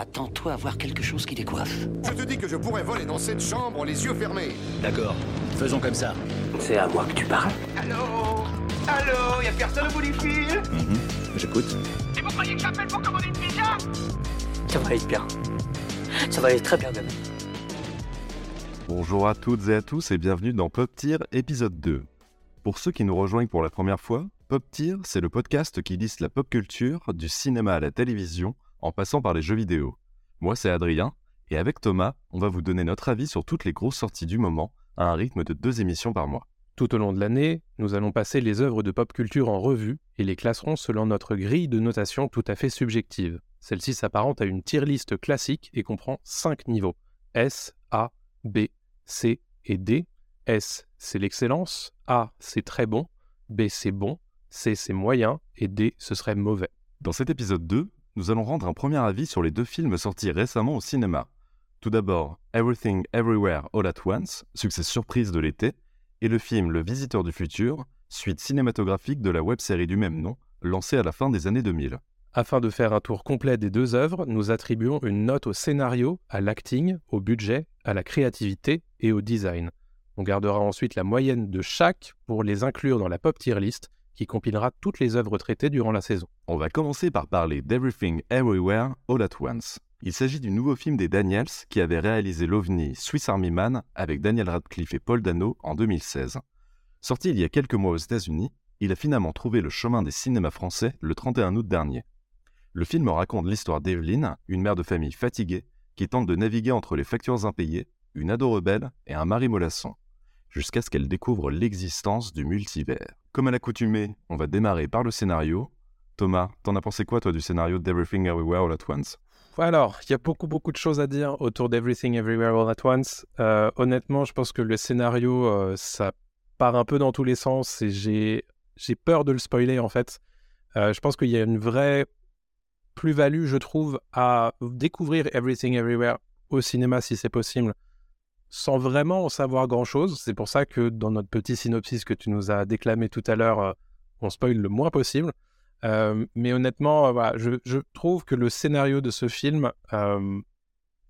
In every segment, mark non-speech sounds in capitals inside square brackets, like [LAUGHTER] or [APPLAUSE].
Attends-toi à voir quelque chose qui décoiffe. Je te dis que je pourrais voler dans cette chambre les yeux fermés. D'accord, faisons comme ça. C'est à moi que tu parles Allô? Allô? Y'a personne au bout du fil? Mhm, J'écoute. Et vous croyez que j'appelle pour commander une pizza? Ça va aller bien. Ça va aller très bien, même. Bonjour à toutes et à tous et bienvenue dans Pop Tier épisode 2. Pour ceux qui nous rejoignent pour la première fois, Pop Tier, c'est le podcast qui liste la pop culture, du cinéma à la télévision, en passant par les jeux vidéo. Moi, c'est Adrien, et avec Thomas, on va vous donner notre avis sur toutes les grosses sorties du moment, à un rythme de deux émissions par mois. Tout au long de l'année, nous allons passer les œuvres de pop culture en revue et les classerons selon notre grille de notation tout à fait subjective. Celle-ci s'apparente à une tier list classique et comprend 5 niveaux S, A, B, C et D. S, c'est l'excellence, A, c'est très bon, B, c'est bon, C, c'est moyen et D, ce serait mauvais. Dans cet épisode 2, nous allons rendre un premier avis sur les deux films sortis récemment au cinéma. Tout d'abord, Everything Everywhere All at Once, succès surprise de l'été, et le film Le Visiteur du Futur, suite cinématographique de la web-série du même nom, lancée à la fin des années 2000. Afin de faire un tour complet des deux œuvres, nous attribuons une note au scénario, à l'acting, au budget, à la créativité et au design. On gardera ensuite la moyenne de chaque pour les inclure dans la pop tier list qui compilera toutes les œuvres traitées durant la saison. On va commencer par parler d'Everything Everywhere All at Once. Il s'agit du nouveau film des Daniels qui avait réalisé l'OVNI Swiss Army Man avec Daniel Radcliffe et Paul Dano en 2016. Sorti il y a quelques mois aux États-Unis, il a finalement trouvé le chemin des cinémas français le 31 août dernier. Le film raconte l'histoire d'Evelyn, une mère de famille fatiguée qui tente de naviguer entre les factures impayées, une ado rebelle et un mari mollasson, jusqu'à ce qu'elle découvre l'existence du multivers. Comme à l'accoutumée, on va démarrer par le scénario. Thomas, t'en as pensé quoi toi du scénario d'Everything Everywhere All at Once? Alors, il y a beaucoup beaucoup de choses à dire autour d'Everything Everywhere All at Once. Euh, honnêtement, je pense que le scénario, euh, ça part un peu dans tous les sens et j'ai j'ai peur de le spoiler en fait. Euh, je pense qu'il y a une vraie plus-value, je trouve, à découvrir Everything Everywhere au cinéma si c'est possible, sans vraiment en savoir grand-chose. C'est pour ça que dans notre petit synopsis que tu nous as déclamé tout à l'heure, euh, on spoil le moins possible. Euh, mais honnêtement, euh, je, trouve que le scénario de ce film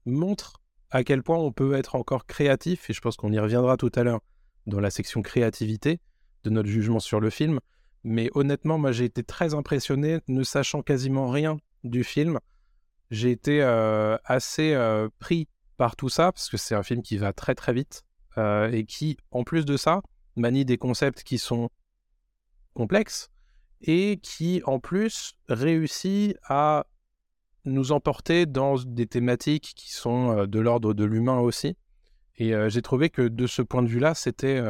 montre à quel point on peut être encore créatif, et je pense qu'on y reviendra tout à l'heure dans la section créativité de notre jugement sur le film. Mais honnêtement, moi j'ai été très impressionné, ne sachant quasiment rien du film. J'ai été assez pris par tout ça, parce que c'est un film qui va très très vite, euh, et qui, en plus de ça, manie des concepts qui sont complexes, et qui, en plus, réussit à nous emporter dans des thématiques qui sont euh, de l'ordre de l'humain aussi. Et euh, j'ai trouvé que de ce point de vue-là, c'était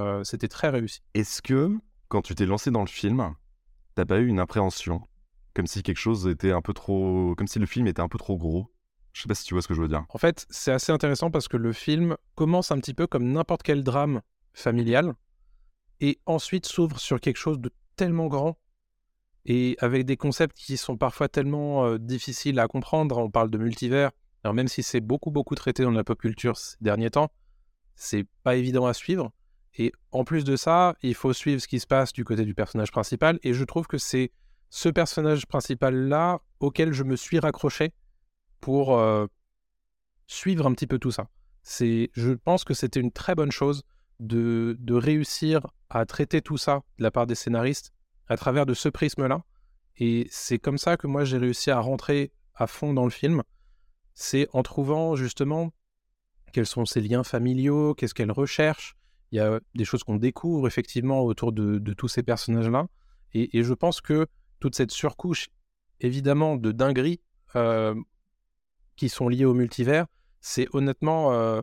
très réussi. Est-ce que, quand tu t'es lancé dans le film, t'as pas eu une appréhension? Comme si quelque chose était un peu trop... Comme si le film était un peu trop gros? Je sais pas si tu vois ce que je veux dire. En fait, c'est assez intéressant parce que le film commence un petit peu comme n'importe quel drame familial et ensuite s'ouvre sur quelque chose de tellement grand et avec des concepts qui sont parfois tellement euh, difficiles à comprendre. On parle de multivers. Alors même si c'est beaucoup beaucoup traité dans la pop culture ces derniers temps, c'est pas évident à suivre. Et en plus de ça, il faut suivre ce qui se passe du côté du personnage principal. Et je trouve que c'est ce personnage principal-là auquel je me suis raccroché pour euh, suivre un petit peu tout ça. C'est, je pense que c'était une très bonne chose de, de réussir à traiter tout ça de la part des scénaristes à travers de ce prisme-là. Et c'est comme ça que moi j'ai réussi à rentrer à fond dans le film. C'est en trouvant justement quels sont ses liens familiaux, qu'est-ce qu'elle recherche. Il y a des choses qu'on découvre effectivement autour de, de tous ces personnages-là. Et, je pense que toute cette surcouche, évidemment, de dingueries euh, qui sont liées au multivers, c'est honnêtement euh,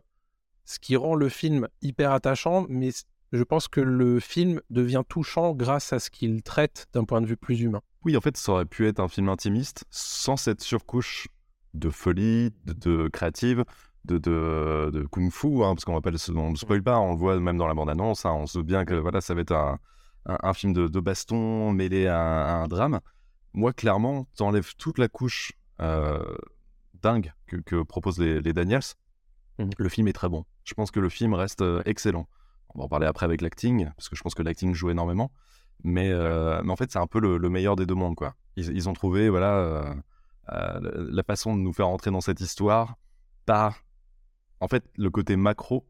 ce qui rend le film hyper attachant, mais je pense que le film devient touchant grâce à ce qu'il traite d'un point de vue plus humain. Oui, en fait, ça aurait pu être un film intimiste sans cette surcouche de folie, de, créative, de, de, de kung-fu, hein, parce qu'on ne spoil pas, on le voit même dans la bande-annonce, hein, on se doute bien que voilà, ça va être un, un, film de, baston mêlé à un drame. Moi, clairement, t'enlèves toute la couche euh, dingue que, que proposent les, les Daniels. Mmh. Le film est très bon. Je pense que le film reste euh, excellent. On va en parler après avec l'acting, parce que je pense que l'acting joue énormément. Mais, euh, mais en fait, c'est un peu le, le, meilleur des deux mondes, quoi. Ils, ils ont trouvé, voilà, euh, la façon de nous faire entrer dans cette histoire par, en fait, le côté macro,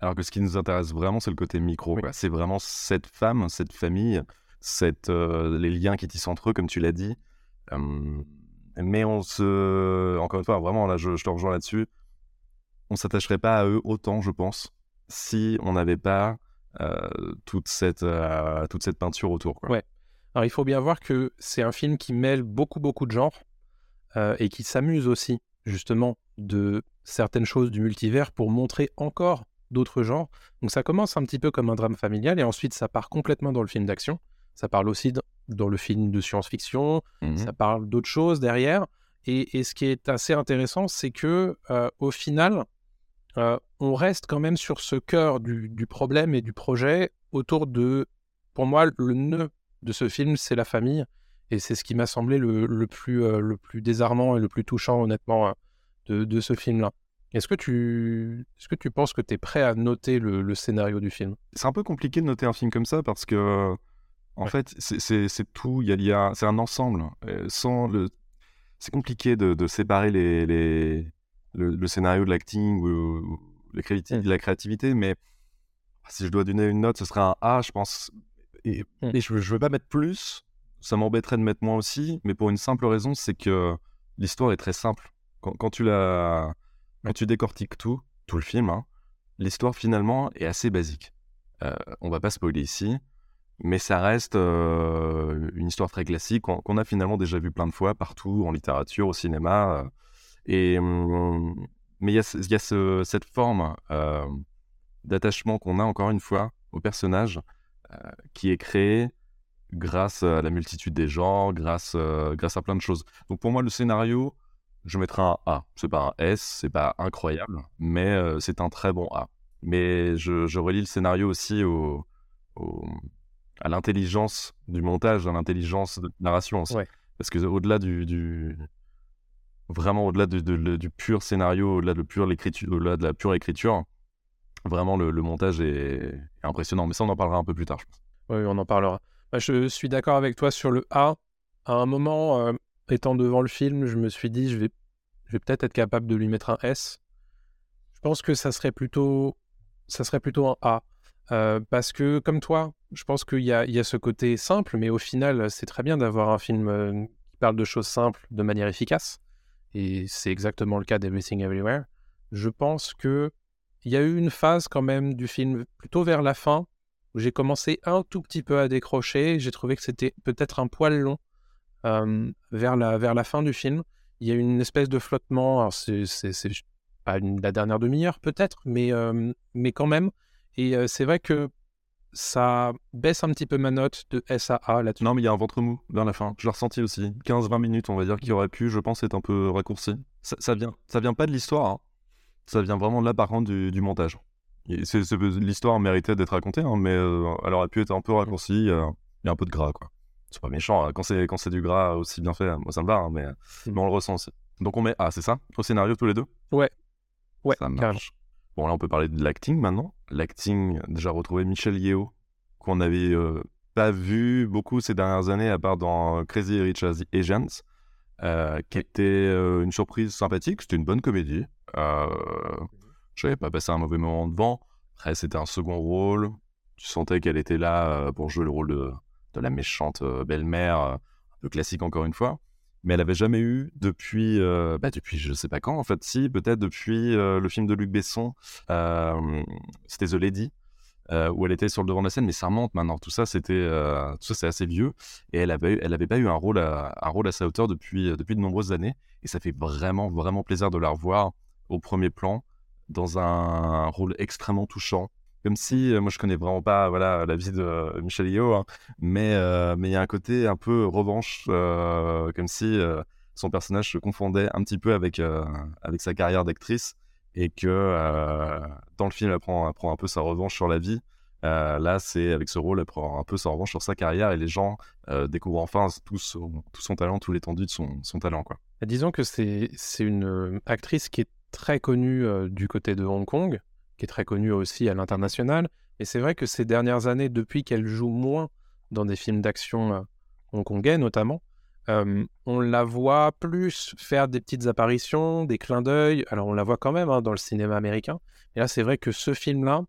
alors que ce qui nous intéresse vraiment, c'est le côté micro. C'est vraiment cette femme, cette famille, cette, les liens qui tissent entre eux, comme tu l'as dit. Mais on se, encore une fois, vraiment, là, je, je te rejoins là-dessus. On s'attacherait pas à eux autant, je pense, si on n'avait pas euh, toute cette euh, toute cette peinture autour. Quoi. Ouais. Alors il faut bien voir que c'est un film qui mêle beaucoup beaucoup de genres euh, et qui s'amuse aussi justement de certaines choses du multivers pour montrer encore d'autres genres. Donc ça commence un petit peu comme un drame familial et ensuite ça part complètement dans le film d'action. Ça parle aussi dans le film de science-fiction, Mhm. ça parle d'autres choses derrière. Et, et ce qui est assez intéressant, c'est que euh, au final, euh, on reste quand même sur ce cœur du, du problème et du projet autour de, pour moi, le nœud de ce film, c'est la famille. Et c'est ce qui m'a semblé le, le plus, euh, le plus désarmant et le plus touchant, honnêtement, euh, de, de ce film-là. Est-ce que, tu, est-ce que tu penses que tu es prêt à noter le, le scénario du film? C'est un peu compliqué de noter un film comme ça parce que, en Ouais. fait, c'est- tout. Il y a, il y a- c'est un ensemble. Euh, sans le, c'est compliqué de, de séparer les, les, le, le scénario de l'acting ou, ou la, Mm. la créativité, mais si je dois donner une note, ce serait un A, je pense. Et, Mm. et je ne veux pas mettre plus. Ça m'embêterait de mettre moins aussi, mais pour une simple raison, c'est que l'histoire est très simple. Quand, quand tu la, quand tu décortiques tout, tout le film, hein, l'histoire finalement est assez basique. Euh, on va pas spoiler ici, mais ça reste euh, une histoire très classique qu'on a finalement déjà vu plein de fois partout, en littérature, au cinéma. euh, et, hum, mais il y a, cette forme euh, d'attachement qu'on a encore une fois au personnage qui est créé grâce à la multitude des genres, grâce, grâce à plein de choses. Donc pour moi, le scénario, je mettrais un A. C'est pas un S, c'est pas incroyable, mais c'est un très bon A. Mais je, relie le scénario aussi au, au- à l'intelligence du montage, à l'intelligence de la narration aussi. Ouais. Parce que au-delà du, du- vraiment au-delà du, de- du pur scénario, au-delà de, pure l'écriture, au-delà de la pure écriture, vraiment le, le montage est, est impressionnant. Mais ça, on en parlera un peu plus tard, je pense. Oui, on en parlera. Bah, je suis d'accord avec toi sur le A. À un moment, euh, étant devant le film, je me suis dit, je vais, je vais peut-être être capable de lui mettre un S. Je pense que ça serait plutôt, ça serait plutôt un A. Euh, parce que, comme toi, je pense qu'il y a, ce côté simple, mais au final, c'est très bien d'avoir un film euh, qui parle de choses simples de manière efficace. Et c'est exactement le cas d'Everything Everywhere. Je pense que il y a eu une phase quand même du film, plutôt vers la fin, où j'ai commencé un tout petit peu à décrocher. J'ai trouvé que c'était peut-être un poil long euh, vers, la, fin du film. Il y a eu une espèce de flottement. C'est, pas la dernière demi-heure, peut-être, mais, euh, quand même. Et c'est vrai que ça baisse un petit peu ma note de S à A là-dessus. Non, mais il y a un ventre mou vers la fin. Je l'ai ressenti aussi. 15-20 minutes, on va dire, qui aurait pu, je pense, être un peu raccourci. Ça, ça vient, ça vient pas de l'histoire. hein. Ça vient vraiment de là, par contre, du, du montage. L'histoire méritait d'être racontée, hein, mais euh, elle aurait pu être un peu raccourcie. euh, Il y a un peu de gras, quoi. C'est pas méchant. hein. Quand c'est du gras aussi bien fait, moi ça me va, hein, mais, mais on le ressent aussi. Donc on met Ah, c'est ça Au scénario, tous les deux? Ouais, Ça carrément. marche. Bon, là, on peut parler de l'acting maintenant. L'acting, déjà retrouvé Michel Yeo, qu'on n'avait euh, pas vu beaucoup ces dernières années, à part dans Crazy Rich Asians, euh, qui était euh, une surprise sympathique. C'était une bonne comédie. Euh, je n'avais pas passé un mauvais moment devant. Après, c'était un second rôle. Tu sentais qu'elle était là pour jouer le rôle de, de la méchante belle-mère, un peu classique encore une fois mais elle avait jamais eu depuis, euh, bah depuis je sais pas quand en fait, si peut-être depuis euh, le film de Luc Besson, euh, c'était The Lady, euh, où elle était sur le devant de la scène, mais ça remonte maintenant. Tout ça c'était, tout ça c'est assez vieux, et elle avait, elle avait pas eu un rôle à, un rôle à sa hauteur depuis, depuis de nombreuses années, et ça fait vraiment vraiment plaisir de la revoir au premier plan dans un rôle extrêmement touchant. Comme si, moi je connais vraiment pas voilà, la vie de Michel Yeo, hein, mais mais il y a un côté un peu revanche, comme si son personnage se confondait un petit peu avec, avec sa carrière d'actrice et que dans le film, elle prend, elle prend un peu sa revanche sur la vie. Là, c'est avec ce rôle, elle prend un peu sa revanche sur sa carrière et les gens découvrent enfin tout son, tout son talent, tout l'étendue de son, talent. Quoi. Disons que c'est une actrice qui est très connue du côté de Hong Kong, qui est très connue aussi à l'international. Et c'est vrai que ces dernières années, depuis qu'elle joue moins dans des films d'action euh, hongkongais notamment, euh, on la voit plus faire des petites apparitions, des clins d'œil. Alors, on la voit quand même hein, dans le cinéma américain. Et là, c'est vrai que ce film-là,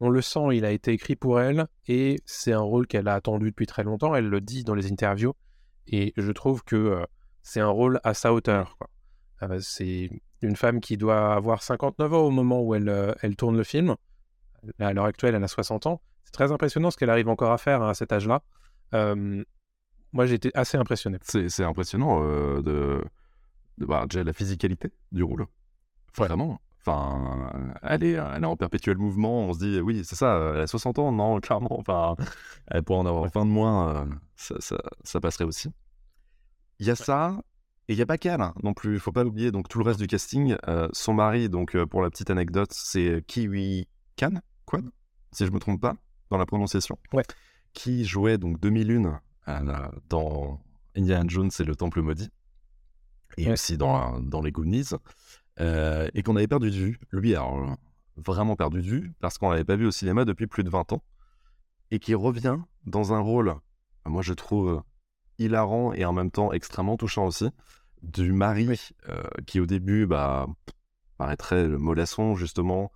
on le sent, il a été écrit pour elle et c'est un rôle qu'elle a attendu depuis très longtemps. Elle le dit dans les interviews. Et je trouve que euh, c'est un rôle à sa hauteur. Une femme qui doit avoir 59 ans au moment où elle, euh, elle tourne le film. À l'heure actuelle, elle a 60 ans. C'est très impressionnant ce qu'elle arrive encore à faire hein, à cet âge-là. Euh, moi, j'ai été assez impressionné. C'est impressionnant euh, de, de voir déjà la physicalité du rôle. Vraiment. Enfin, elle est, elle est en perpétuel mouvement. On se dit, oui, c'est ça, elle a 60 ans. Non, clairement. Enfin, elle pourrait en avoir 20 de moins. euh, ça, ça, ça passerait aussi. Il y a ça. Et il n'y a pas qu'elle hein, non plus, il faut pas l'oublier. Donc tout le reste du casting, euh, son mari, donc euh, pour la petite anecdote, c'est Kiwi Kan, quoi, si je me trompe pas, dans la prononciation. Ouais. Qui jouait donc 2001 à la- dans Indiana Jones et le Temple maudit, et Ouais. aussi dans, dans les Goonies, euh, et qu'on avait perdu de vue. Lui, alors euh, vraiment perdu de vue, parce qu'on l'avait pas vu au cinéma depuis plus de 20 ans, et qui revient dans un rôle, moi je trouve hilarant et en même temps extrêmement touchant aussi, du mari euh, qui au début bah, paraîtrait le mollasson justement,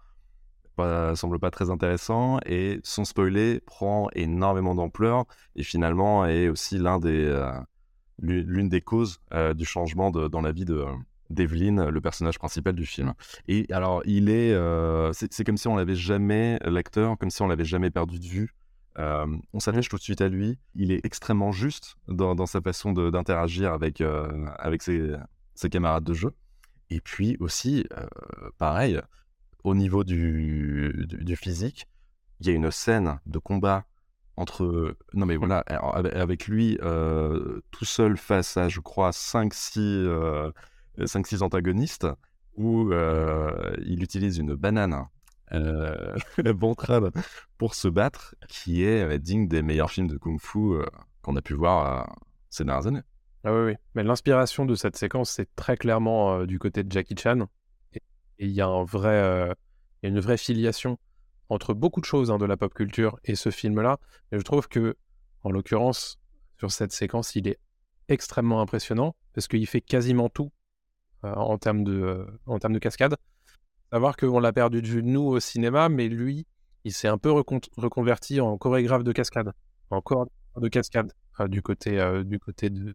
pas, semble pas très intéressant et son spoiler prend énormément d'ampleur et finalement est aussi l'un des euh, l'une des causes euh, du changement de- dans la vie de d'Evelyn, le personnage principal du film. Et alors il est, c'est c'est comme si on l'avait jamais l'acteur, comme si on l'avait jamais perdu de vue. Euh, on s'attache tout de suite à lui. Il est extrêmement juste dans, dans sa façon d'interagir avec, euh, avec ses, ses camarades de jeu. Et puis aussi, euh, pareil, au niveau du, du, du physique, il y a une scène de combat entre. Non, mais voilà, avec lui tout seul face à, je crois, 5-6 antagonistes où il utilise une banane euh, [LAUGHS] ventrale pour se battre, qui est euh, digne des meilleurs films de kung-fu euh, qu'on a pu voir euh, ces dernières années. Ah oui, oui. Mais l'inspiration de cette séquence, c'est très clairement du côté de Jackie Chan. Et il y a une vraie filiation entre beaucoup de choses hein, de la pop culture et ce film-là. Et je trouve que, en l'occurrence, sur cette séquence, il est extrêmement impressionnant parce qu'il fait quasiment tout en termes de, en termes de cascade. Savoir qu'on l'a perdu de vue nous au cinéma, mais lui, il s'est un peu recon- reconverti en chorégraphe de cascade, en coordinateur de cascade euh, du côté, euh, du côté de,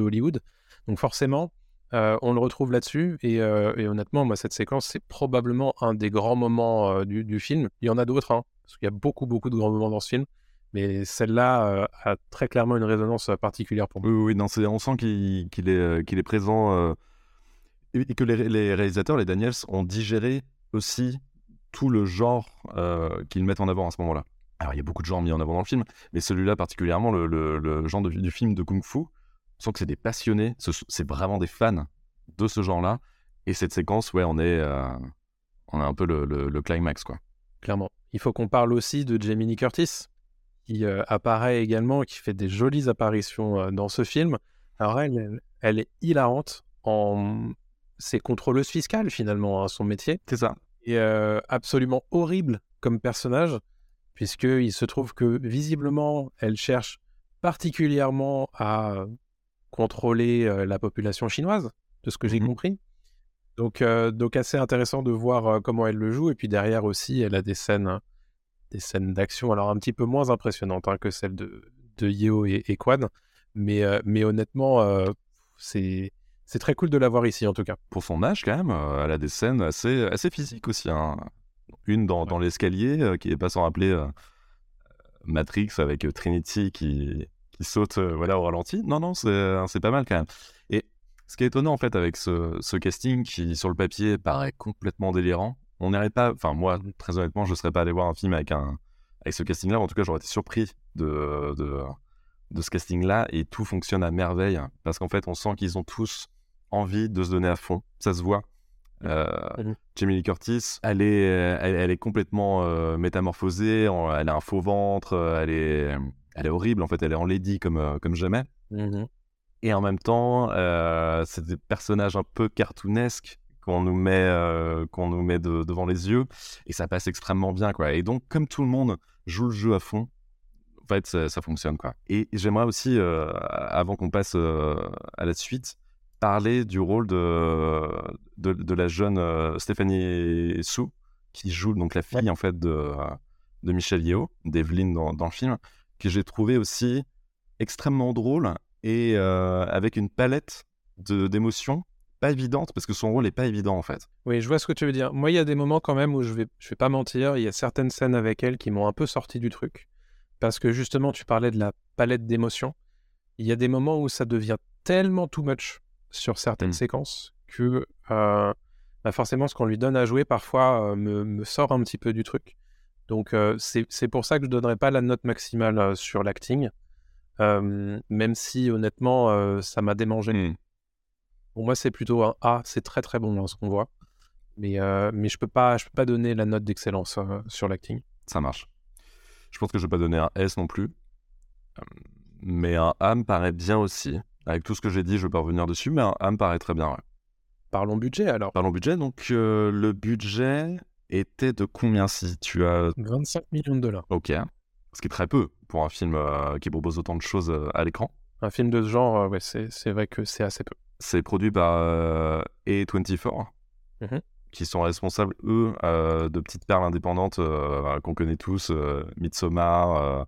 Hollywood. Donc forcément, euh, on le retrouve là-dessus. Et, honnêtement, moi, cette séquence, c'est probablement un des grands moments du, film. Il y en a d'autres, hein, parce qu'il y a beaucoup, beaucoup de grands moments dans ce film. Mais celle-là a très clairement une résonance particulière pour moi. Oui, oui, non, on sent qu'il est, présent et que les, réalisateurs, les Daniels, ont digéré aussi tout le genre euh, qu'ils mettent en avant à ce moment-là. Alors, il y a beaucoup de genres mis en avant dans le film, mais celui-là particulièrement, le, genre du film de kung-fu, on sent que c'est des passionnés, ce- c'est vraiment des fans de ce genre-là. Et cette séquence, ouais, on est, euh, on est un peu le, climax, quoi. clairement. Il faut qu'on parle aussi de Jamie Curtis, qui euh, apparaît également, qui fait des jolies apparitions dans ce film. Alors elle, elle est hilarante en... C'est contrôleuse fiscale finalement, hein, son métier. C'est ça. Et euh, absolument horrible comme personnage, puisqu'il se trouve que visiblement, elle cherche particulièrement à contrôler euh, la population chinoise, de ce que j'ai Mhm. compris. Donc, euh, donc assez intéressant de voir comment elle le joue. Et puis derrière aussi, elle a des scènes, des scènes d'action, alors un petit peu moins impressionnantes hein, que celles de, de Yeo et, et Quan. Mais, mais honnêtement, c'est c'est très cool de la voir ici en tout cas. pour son âge quand même, euh, elle a des scènes assez, assez physiques aussi. hein. Une dans, dans l'escalier, euh, qui est pas sans rappeler euh, Matrix avec Trinity qui, qui saute voilà, au ralenti. Non, non, c'est c'est pas mal quand même. Et ce qui est étonnant en fait avec ce, ce casting qui sur le papier paraît complètement délirant, on n'irait pas, enfin moi très honnêtement je serais pas allé voir un film avec, un, avec ce casting-là, en tout cas j'aurais été surpris de, de, de ce casting-là et tout fonctionne à merveille parce qu'en fait on sent qu'ils ont tous envie de se donner à fond. Ça se voit. Euh, Mhm. Jamie Lee Curtis, elle est, euh, elle, elle est complètement euh, métamorphosée. en- Elle a un faux ventre. euh, Elle est, elle est horrible. En fait, elle est en lady comme, euh, comme jamais. Et en même temps, euh, c'est des personnages un peu cartoonesques qu'on nous met, euh, qu'on nous met de- devant les yeux. Et ça passe extrêmement bien, quoi. Et donc, comme tout le monde joue le jeu à fond, fait, ça, ça fonctionne quoi. Et j'aimerais aussi, euh, avant qu'on passe euh, à la suite, parler du rôle de, de, de la jeune euh, Stéphanie Sou, qui joue donc la fille en fait de, de Michel Yeo, d'Evelyne dans, dans le film, que j'ai trouvé aussi extrêmement drôle et euh, avec une palette d'émotions pas évidente parce que son rôle est pas évident en fait. Oui, je vois ce que tu veux dire. Moi, il y a des moments quand même où je vais, je vais pas mentir, il y a certaines scènes avec elle qui m'ont un peu sorti du truc. Parce que justement, tu parlais de la palette d'émotions. Il y a des moments où ça devient tellement too much sur certaines Mm. séquences que euh, bah forcément, ce qu'on lui donne à jouer parfois euh, me, me sort un petit peu du truc. Donc, euh, c'est c'est pour ça que je donnerai pas la note maximale sur l'acting. Même si honnêtement, ça m'a démangé. Pour moi, c'est plutôt un A. C'est très très bon dans ce qu'on voit. Mais, mais je peux pas, je peux pas donner la note d'excellence sur l'acting. Ça marche. Je pense que je vais pas donner un S non plus. Euh, Mais un A me paraît bien aussi. Avec tout ce que j'ai dit, je vais pas revenir dessus, mais A me paraît très bien. ouais. Parlons budget alors. Parlons budget. Donc, euh, le budget était de combien si tu as. 25 millions de dollars. Ok. Ce qui est très peu pour un film euh, qui propose autant de choses euh, à l'écran. Un film de ce genre, ouais, c'est vrai que c'est assez peu. C'est produit par euh, A24, Mhm. qui sont responsables, eux, de petites perles indépendantes qu'on connaît tous. Midsommar,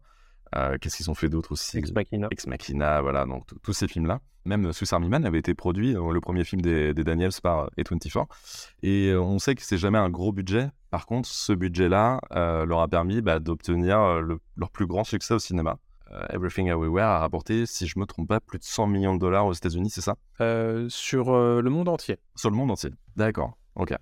euh, euh, qu'est-ce qu'ils ont fait d'autre aussi Ex Machina. Ex Machina, voilà, donc tous ces films-là. Même Swiss Army Man avait été produit, euh, le premier film des, des Daniels par A24. Et euh, on sait que c'est jamais un gros budget. Par contre, ce budget-là euh, leur a permis bah, d'obtenir euh, le- leur plus grand succès au cinéma. Euh, Everything Everywhere a rapporté, si je me trompe pas, plus de 100 millions de dollars aux États-Unis, c'est ça? Euh, sur euh, le monde entier. Sur le monde entier. D'accord. Ok.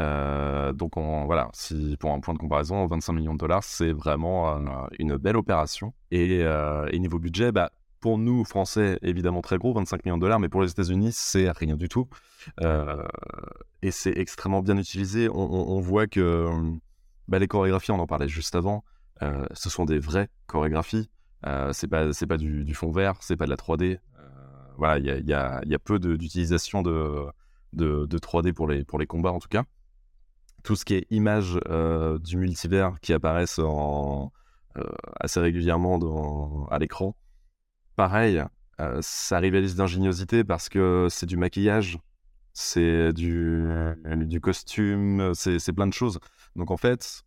Euh, donc on, voilà, si pour un point de comparaison, 25 millions de dollars, c'est vraiment euh, une belle opération. Et, euh, niveau budget, bah, pour nous Français, évidemment très gros, 25 millions de dollars, mais pour les États-Unis, c'est rien du tout. Et c'est extrêmement bien utilisé. On, voit que bah, les chorégraphies, on en parlait juste avant, ce sont des vraies chorégraphies. C'est pas pas du, fond vert, c'est pas de la 3D. Euh, voilà, il y a, peu d'utilisation de, de, de 3D pour les, pour les combats en tout cas. Tout ce qui est images euh, du multivers qui apparaissent en, euh, assez régulièrement à l'écran. Pareil, euh, ça rivalise d'ingéniosité parce que c'est du maquillage, c'est du, du costume, c'est plein de choses. Donc en fait,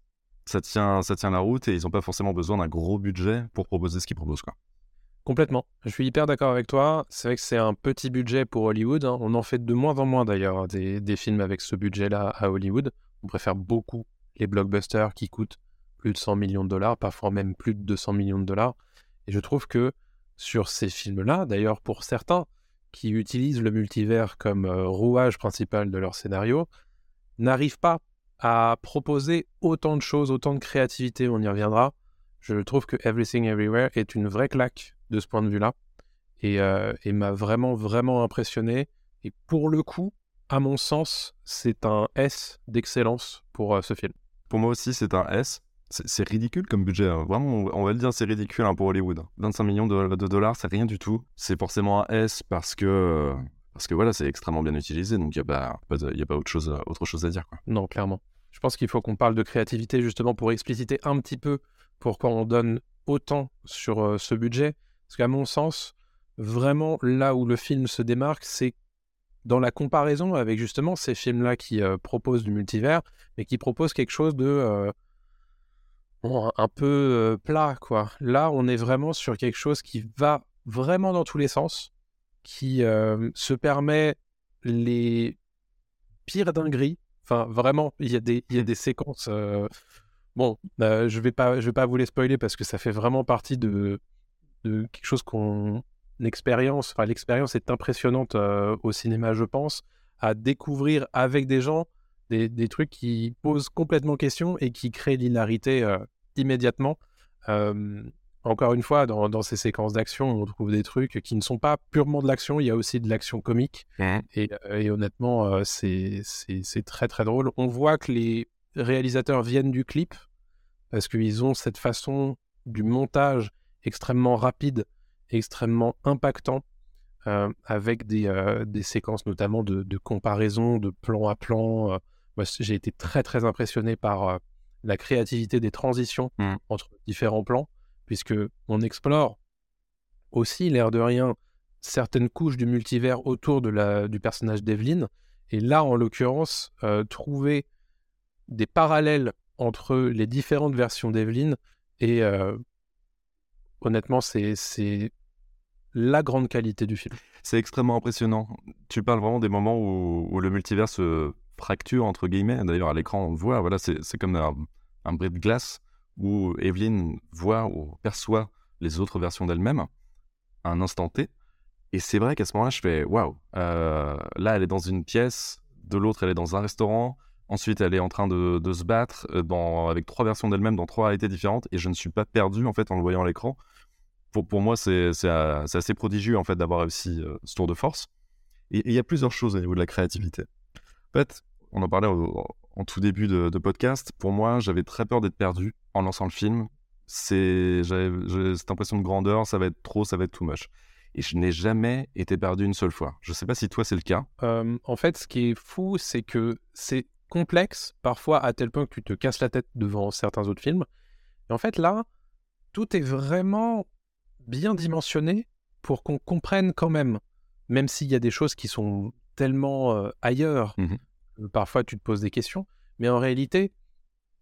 ça tient, ça tient la route et ils n'ont pas forcément besoin d'un gros budget pour proposer ce qu'ils proposent. Complètement. Je suis hyper d'accord avec toi. C'est vrai que c'est un petit budget pour Hollywood. hein. On en fait de moins en moins d'ailleurs hein, des, films avec ce budget-là à Hollywood. On préfère beaucoup les blockbusters qui coûtent plus de 100 millions de dollars, parfois même plus de 200 millions de dollars. Et je trouve que sur ces films-là, d'ailleurs pour certains qui utilisent le multivers comme euh, rouage principal de leur scénario, n'arrivent pas à proposer autant de choses, autant de créativité, on y reviendra. Je trouve que Everything Everywhere est une vraie claque de ce point de vue-là et, euh, et m'a vraiment, vraiment impressionné. Et pour le coup, à mon sens, c'est un S d'excellence pour euh, ce film. Pour moi aussi, c'est un S. C'est ridicule comme budget. hein. Vraiment, on- va le dire, c'est ridicule hein, pour Hollywood. 25 millions de, de dollars, c'est rien du tout. C'est forcément un S parce que, euh, parce que voilà, c'est extrêmement bien utilisé. Donc, il n'y a, pas, pas de- y a pas autre chose, autre chose à dire. Quoi. Non, clairement. Je pense qu'il faut qu'on parle de créativité justement pour expliciter un petit peu pourquoi on donne autant sur euh, ce budget. Parce qu'à mon sens, vraiment là où le film se démarque, c'est dans la comparaison avec justement ces films-là qui euh, proposent du multivers, mais qui proposent quelque chose de euh, bon, un- peu euh, plat, quoi. Là, on est vraiment sur quelque chose qui va vraiment dans tous les sens, qui se permet les pires dingueries. Enfin, vraiment, il y a des, y a des séquences. Bon, je vais vais pas vous les spoiler parce que ça fait vraiment partie de, de quelque chose qu'on expérience. Enfin, l'expérience est impressionnante euh, au cinéma, je pense, à découvrir avec des gens des, des trucs qui posent complètement question et qui créent l'hilarité euh, immédiatement. Euh, encore une fois, dans, dans ces séquences d'action, on trouve des trucs qui ne sont pas purement de l'action, il y a aussi de l'action comique. Et, euh, et honnêtement, c'est très très drôle. On voit que les réalisateurs viennent du clip parce qu'ils ont cette façon du montage extrêmement rapide, extrêmement impactant, euh, avec des, euh, des séquences notamment de, de comparaison, de plan à plan. euh. Moi, j'ai été très très impressionné par la créativité des transitions Mm. entre différents plans. puisque on explore aussi, l'air de rien, certaines couches du multivers autour de la, du personnage d'Evelyn. Et là, en l'occurrence, euh, trouver des parallèles entre les différentes versions d'Evelyn et euh, honnêtement, c'est la grande qualité du film. C'est extrêmement impressionnant. Tu parles vraiment des moments où, le multivers se fracture, entre guillemets. D'ailleurs, à l'écran, on le voit, voilà, c'est comme un, un bris de glace où Evelyn voit ou perçoit les autres versions d'elle-même à un instant T. Et c'est vrai qu'à ce moment-là, je fais waouh. Euh, là, elle est dans une pièce, de l'autre, elle est dans un restaurant. Ensuite, elle est en train de, de se battre euh, dans, avec trois versions d'elle-même dans trois réalités différentes. Et je ne suis pas perdu en fait en le voyant à l'écran. Pour, pour moi, c'est euh, assez prodigieux en fait d'avoir réussi euh, ce tour de force. Et il y a plusieurs choses au niveau de la créativité. En fait, on en parlait en tout début de, podcast. Pour moi, j'avais très peur d'être perdu en lançant le film. C'est j'avais cette impression de grandeur, ça va être trop, ça va être too much et je n'ai jamais été perdu une seule fois. Je ne sais pas si toi c'est le cas. En fait, ce qui est fou, c'est que c'est complexe parfois à tel point que tu te casses la tête devant certains autres films. Et en fait, là, tout est vraiment bien dimensionné pour qu'on comprenne quand même, même s'il y a des choses qui sont tellement euh, ailleurs, Mhm. que parfois tu te poses des questions, mais en réalité,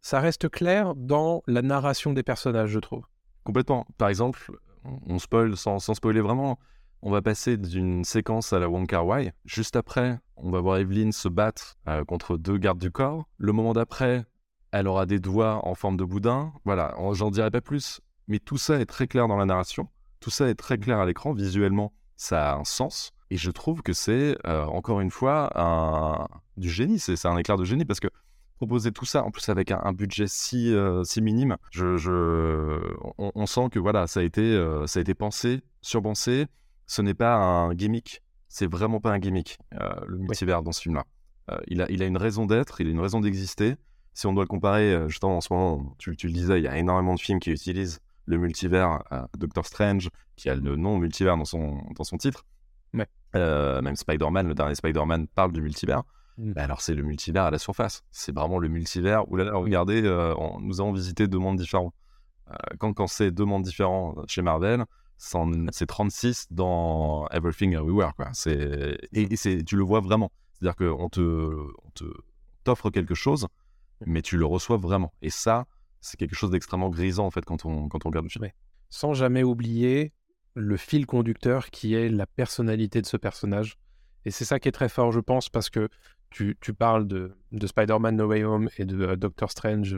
ça reste clair dans la narration des personnages, je trouve. Complètement. Par exemple, on on spoil sans, sans spoiler vraiment. On va passer d'une séquence à la Wong Kar Wai. Juste après, on va voir Evelyn se battre euh, contre deux gardes du corps. Le moment d'après, elle aura des doigts en forme de boudin. Voilà, j'en dirai pas plus. Mais tout ça est très clair dans la narration. Tout ça est très clair à l'écran. Visuellement, ça a un sens. Et je trouve que c'est, euh, encore une fois, du génie. C'est un éclair de génie parce que proposer tout ça, en plus avec un, budget si, euh, minime, on, sent que voilà, ça a été, ça a été pensé, surpensé. Ce n'est pas un gimmick. C'est vraiment pas un gimmick, euh, le multivers dans ce film-là. Euh, il, a, il a une raison d'être, il a une raison d'exister. Si on doit le comparer, euh, justement, en ce moment, tu, tu le disais, il y a énormément de films qui utilisent le multivers. Doctor Strange, qui a le nom multivers dans son, dans son titre. Ouais. Même Spider-Man, le dernier Spider-Man parle du multivers. Mm. Bah alors c'est le multivers à la surface. C'est vraiment le multivers où là, là, regardez, euh, on- nous avons visité deux mondes différents. Euh, quand quand c'est deux mondes différents chez Marvel, c'est 36 dans Everything Everywhere. Quoi. Et, et tu le vois vraiment. C'est-à-dire qu'on te, on te, t'offre quelque chose, mais tu le reçois vraiment. Et ça, c'est quelque chose d'extrêmement grisant en fait quand on, quand on regarde le film. Ouais. Sans jamais oublier le fil conducteur qui est la personnalité de ce personnage. Et c'est ça qui est très fort, je pense, parce que tu, tu parles de, de Spider-Man No Way Home et de euh, Doctor Strange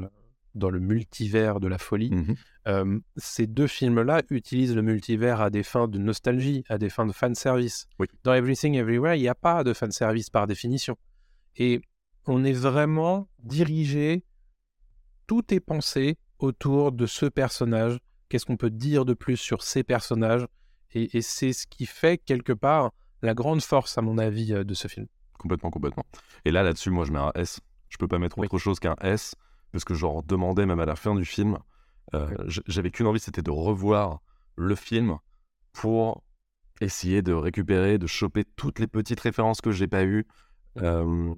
dans le multivers de la folie. Mhm. Euh, ces deux films-là utilisent le multivers à des fins de nostalgie, à des fins de fanservice. Oui. Dans Everything Everywhere, il n'y a pas de fanservice par définition. Et on est vraiment dirigé, tout est pensé autour de ce personnage. Qu'est-ce qu'on peut dire de plus sur ces personnages? Et, et c'est ce qui fait, quelque part, la grande force, à mon avis, euh, de ce film. Complètement, complètement. Et là, là-dessus, moi, je mets un S. Je peux pas mettre Oui. autre chose qu'un S, parce que j'en demandais même à la fin du film. Euh, J'avais qu'une envie, c'était de revoir le film pour essayer de récupérer, de choper toutes les petites références que j'ai pas eues. Euh,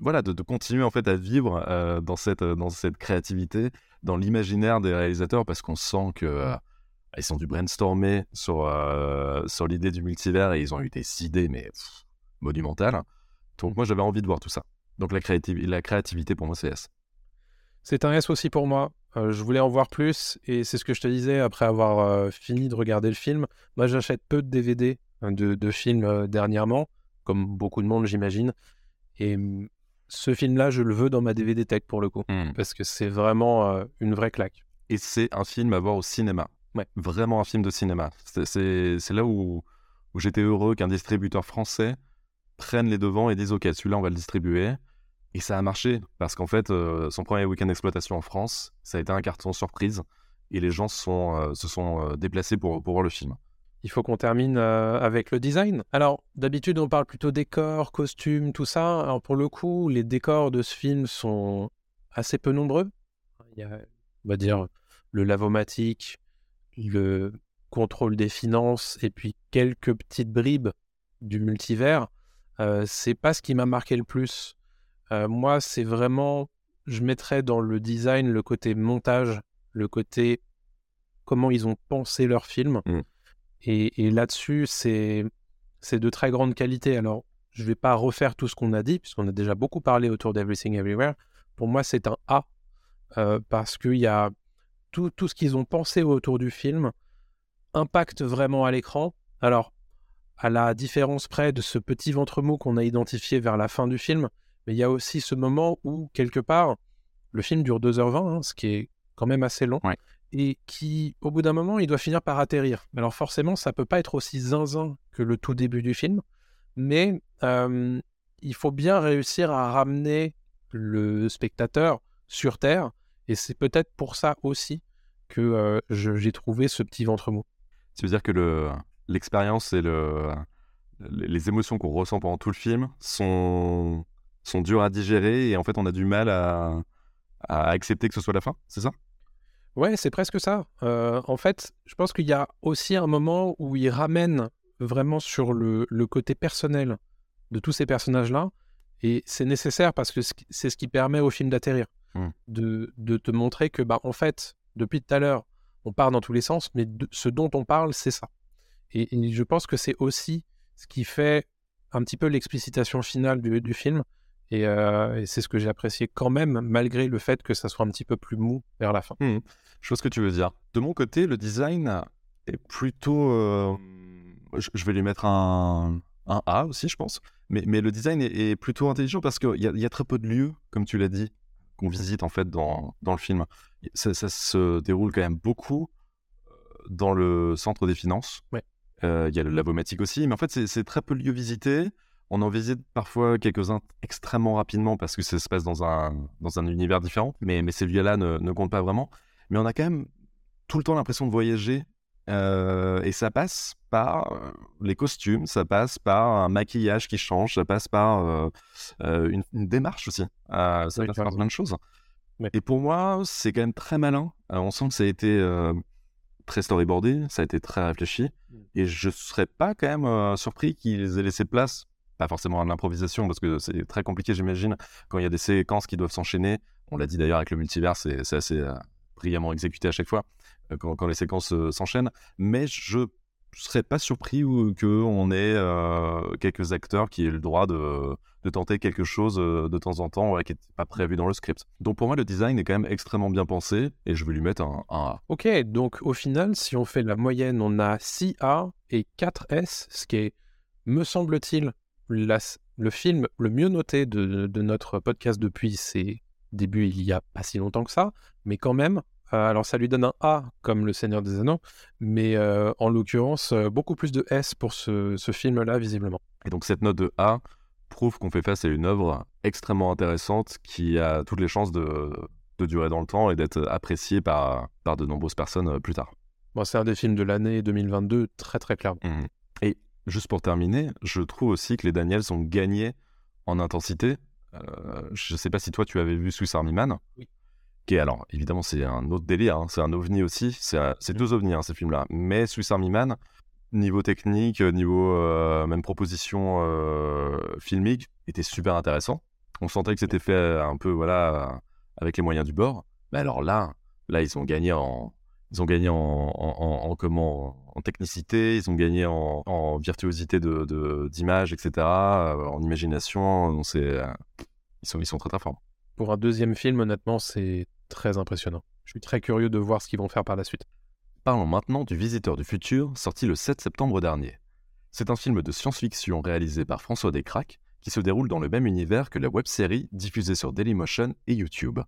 voilà, de, de continuer en fait à vivre euh, dans, cette, dans cette créativité, dans l'imaginaire des réalisateurs, parce qu'on sent que ils ont dû brainstormer sur, sur l'idée du multivers et ils ont eu des idées, mais pff, monumentales. Donc moi j'avais envie de voir tout ça. Donc la, créativ- la créativité pour moi c'est S. C'est un S aussi pour moi. Euh, je voulais en voir plus et c'est ce que je te disais après avoir euh, fini de regarder le film. Moi, j'achète peu de DVD hein, de, de films euh, dernièrement, comme beaucoup de monde, j'imagine. Et hum, ce film-là, je le veux dans ma DVD tech pour le coup, parce que c'est vraiment une vraie claque. Et c'est un film à voir au cinéma. Ouais. Vraiment un film de cinéma. C'est là où, où j'étais heureux qu'un distributeur français prenne les devants et dise ok celui-là on va le distribuer. Et ça a marché parce qu'en fait euh, son premier week-end d'exploitation en France, ça a été un carton surprise et les gens se sont, euh, euh, déplacés pour, voir le film. Il faut qu'on termine avec le design. Alors, d'habitude, on parle plutôt décors, costumes, tout ça. Alors, pour le coup, les décors de ce film sont assez peu nombreux. Il y a, on va dire, le lavomatique, le contrôle des finances et puis quelques petites bribes du multivers. Euh, c'est pas ce qui m'a marqué le plus. Moi, c'est vraiment, je mettrais dans le design le côté montage, le côté comment ils ont pensé leur film. Mm. Et, et là-dessus, c'est de très grande qualité. Alors, je vais pas refaire tout ce qu'on a dit, puisqu'on a déjà beaucoup parlé autour d'Everything Everywhere. Pour moi, c'est un A, euh, parce qu'il y a tout, tout ce qu'ils ont pensé autour du film impacte vraiment à l'écran. Alors, à la différence près de ce petit ventre mou qu'on a identifié vers la fin du film, mais il y a aussi ce moment où, quelque part, le film dure 2h20, hein, ce qui est quand même assez long, Ouais. et qui, au bout d'un moment, il doit finir par atterrir. Alors forcément, ça peut pas être aussi zinzin que le tout début du film, mais euh, il faut bien réussir à ramener le spectateur sur Terre, et c'est peut-être pour ça aussi que euh, j'ai trouvé ce petit ventre mou. Tu veux dire que le, l'expérience et le, les émotions qu'on ressent pendant tout le film sont, sont dures à digérer et en fait on a du mal à, à accepter que ce soit la fin, c'est ça? Ouais, c'est presque ça. Euh, en fait, je pense qu'il y a aussi un moment où il ramène vraiment sur le, le côté personnel de tous ces personnages-là. Et c'est nécessaire parce que c'est ce qui permet au film d'atterrir. Mm. De, de te montrer que, bah, en fait, depuis tout à l'heure, on part dans tous les sens, mais de- ce dont on parle, c'est ça. Et, et je pense que c'est aussi ce qui fait un petit peu l'explicitation finale du, du film. Et, euh, et c'est ce que j'ai apprécié quand même, malgré le fait que ça soit un petit peu plus mou vers la fin. Je vois ce que tu veux dire. De mon côté, le design est plutôt. euh, je, vais lui mettre un, un A aussi, je pense. Mais, mais le design est, est plutôt intelligent parce qu'il y, a- il y a très peu de lieux, comme tu l'as dit, qu'on visite en fait dans, dans le film. Ça, ça se déroule quand même beaucoup euh, dans le centre des finances. Ouais. Euh, Il y a le lavomatique aussi, mais en fait, c'est très peu de lieux visités. On en visite parfois quelques-uns extrêmement rapidement parce que ça se passe dans un, dans un univers différent, mais, mais ces lieux-là ne, ne comptent pas vraiment. Mais on a quand même tout le temps l'impression de voyager euh, et ça passe par euh, les costumes, ça passe par un maquillage qui change, ça passe par euh, une, une démarche aussi. Euh, ça Oui, passe par plein de choses. Et pour moi, c'est quand même très malin. On sent que ça a été très storyboardé, ça a été très réfléchi. Mm. Et je serais pas quand même surpris qu'ils aient laissé place, pas forcément à l'improvisation, parce que c'est très compliqué, j'imagine, quand il y a des séquences qui doivent s'enchaîner. On l'a dit d'ailleurs avec le multivers, c'est assez euh, brillamment exécuté à chaque fois euh, quand, les séquences euh, s'enchaînent. Mais je serais pas surpris qu'on ait quelques acteurs qui aient le droit de, tenter quelque chose de temps en temps ouais, qui n'était pas prévu dans le script. Donc pour moi, le design est quand même extrêmement bien pensé et je vais lui mettre un, un A. Ok, donc au final, si on fait la moyenne, on a 6 A et 4 S, ce qui est, me semble-t-il, la- le film le mieux noté de, de notre podcast depuis ses débuts il y a pas si longtemps que ça, mais quand même, euh, alors ça lui donne un A comme Le Seigneur des Anneaux, mais euh, en l'occurrence, euh, beaucoup plus de S pour ce, ce film-là, visiblement. Et donc cette note de A prouve qu'on fait face à une œuvre extrêmement intéressante qui a toutes les chances de, de durer dans le temps et d'être appréciée par, par de nombreuses personnes plus tard. Bon, c'est un des films de l'année 2022, très très clairement. Mhm. Et juste pour terminer, je trouve aussi que les Daniels ont gagné en intensité. Euh, je ne sais pas si toi tu avais vu Swiss Army Man. Oui. Qui est, alors évidemment c'est un autre délire, hein, c'est un ovni aussi, c'est deux ovnis hein, ces films-là. Mais Swiss Army Man, niveau technique, niveau euh, même proposition euh, filmique, était super intéressant. On sentait que c'était fait un peu voilà avec les moyens du bord. Mais alors là, là ils ont gagné en, ils ont gagné en, en, en- en comment en technicité, ils ont gagné en, virtuosité de, d'image, etc., euh, en imagination. Donc c'est, euh, ils, sont, ils sont très très forts. Pour un deuxième film, honnêtement, c'est très impressionnant. Je suis très curieux de voir ce qu'ils vont faire par la suite. Parlons maintenant du Visiteur du futur, sorti le 7 septembre dernier. C'est un film de science-fiction réalisé par François Descraques qui se déroule dans le même univers que la web-série diffusée sur Dailymotion et YouTube.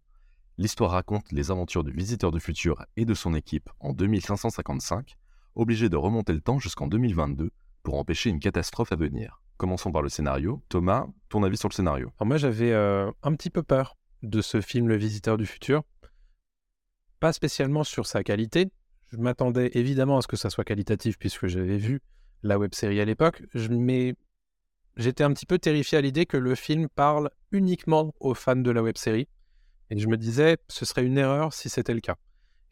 L'histoire raconte les aventures du Visiteur du futur et de son équipe en 2555, obligés de remonter le temps jusqu'en 2022 pour empêcher une catastrophe à venir. Commençons par le scénario. Thomas, ton avis sur le scénario? Moi, j'avais euh, un petit peu peur de ce film Le Visiteur du futur. Pas spécialement sur sa qualité. Je m'attendais évidemment à ce que ça soit qualitatif puisque j'avais vu la web série à l'époque. Mais j'étais un petit peu terrifié à l'idée que le film parle uniquement aux fans de la web série. Et je me disais, ce serait une erreur si c'était le cas.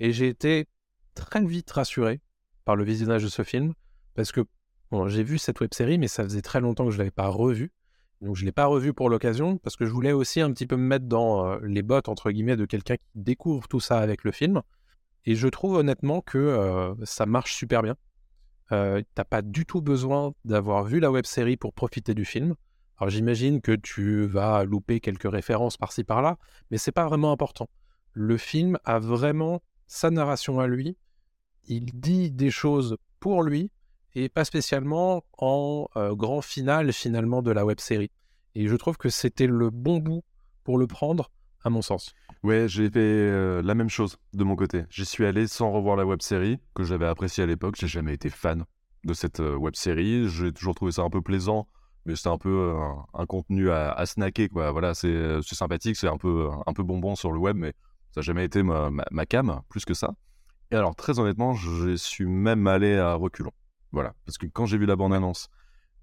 Et j'ai été très vite rassuré par le visionnage de ce film parce que bon, j'ai vu cette web série, mais ça faisait très longtemps que je ne l'avais pas revue. Donc je ne l'ai pas revu pour l'occasion parce que je voulais aussi un petit peu me mettre dans euh, les bottes entre guillemets de quelqu'un qui découvre tout ça avec le film. Et je trouve honnêtement que euh, ça marche super bien. Euh, T'as pas du tout besoin d'avoir vu la web série pour profiter du film. Alors j'imagine que tu vas louper quelques références par-ci par-là, mais c'est pas vraiment important. Le film a vraiment sa narration à lui. Il dit des choses pour lui et pas spécialement en euh, grand final finalement de la web série. Et je trouve que c'était le bon bout pour le prendre, à mon sens. Ouais, j'ai fait euh, la même chose de mon côté. J'y suis allé sans revoir la web série que j'avais appréciée à l'époque. J'ai jamais été fan de cette euh, web série. J'ai toujours trouvé ça un peu plaisant, mais c'était un peu euh, un, contenu à, à, snacker quoi. Voilà, c'est sympathique, c'est un peu un peu bonbon sur le web, mais ça n'a jamais été ma, ma, ma, cam plus que ça. Et alors très honnêtement, je suis même allé à reculons. Voilà, parce que quand j'ai vu la bande annonce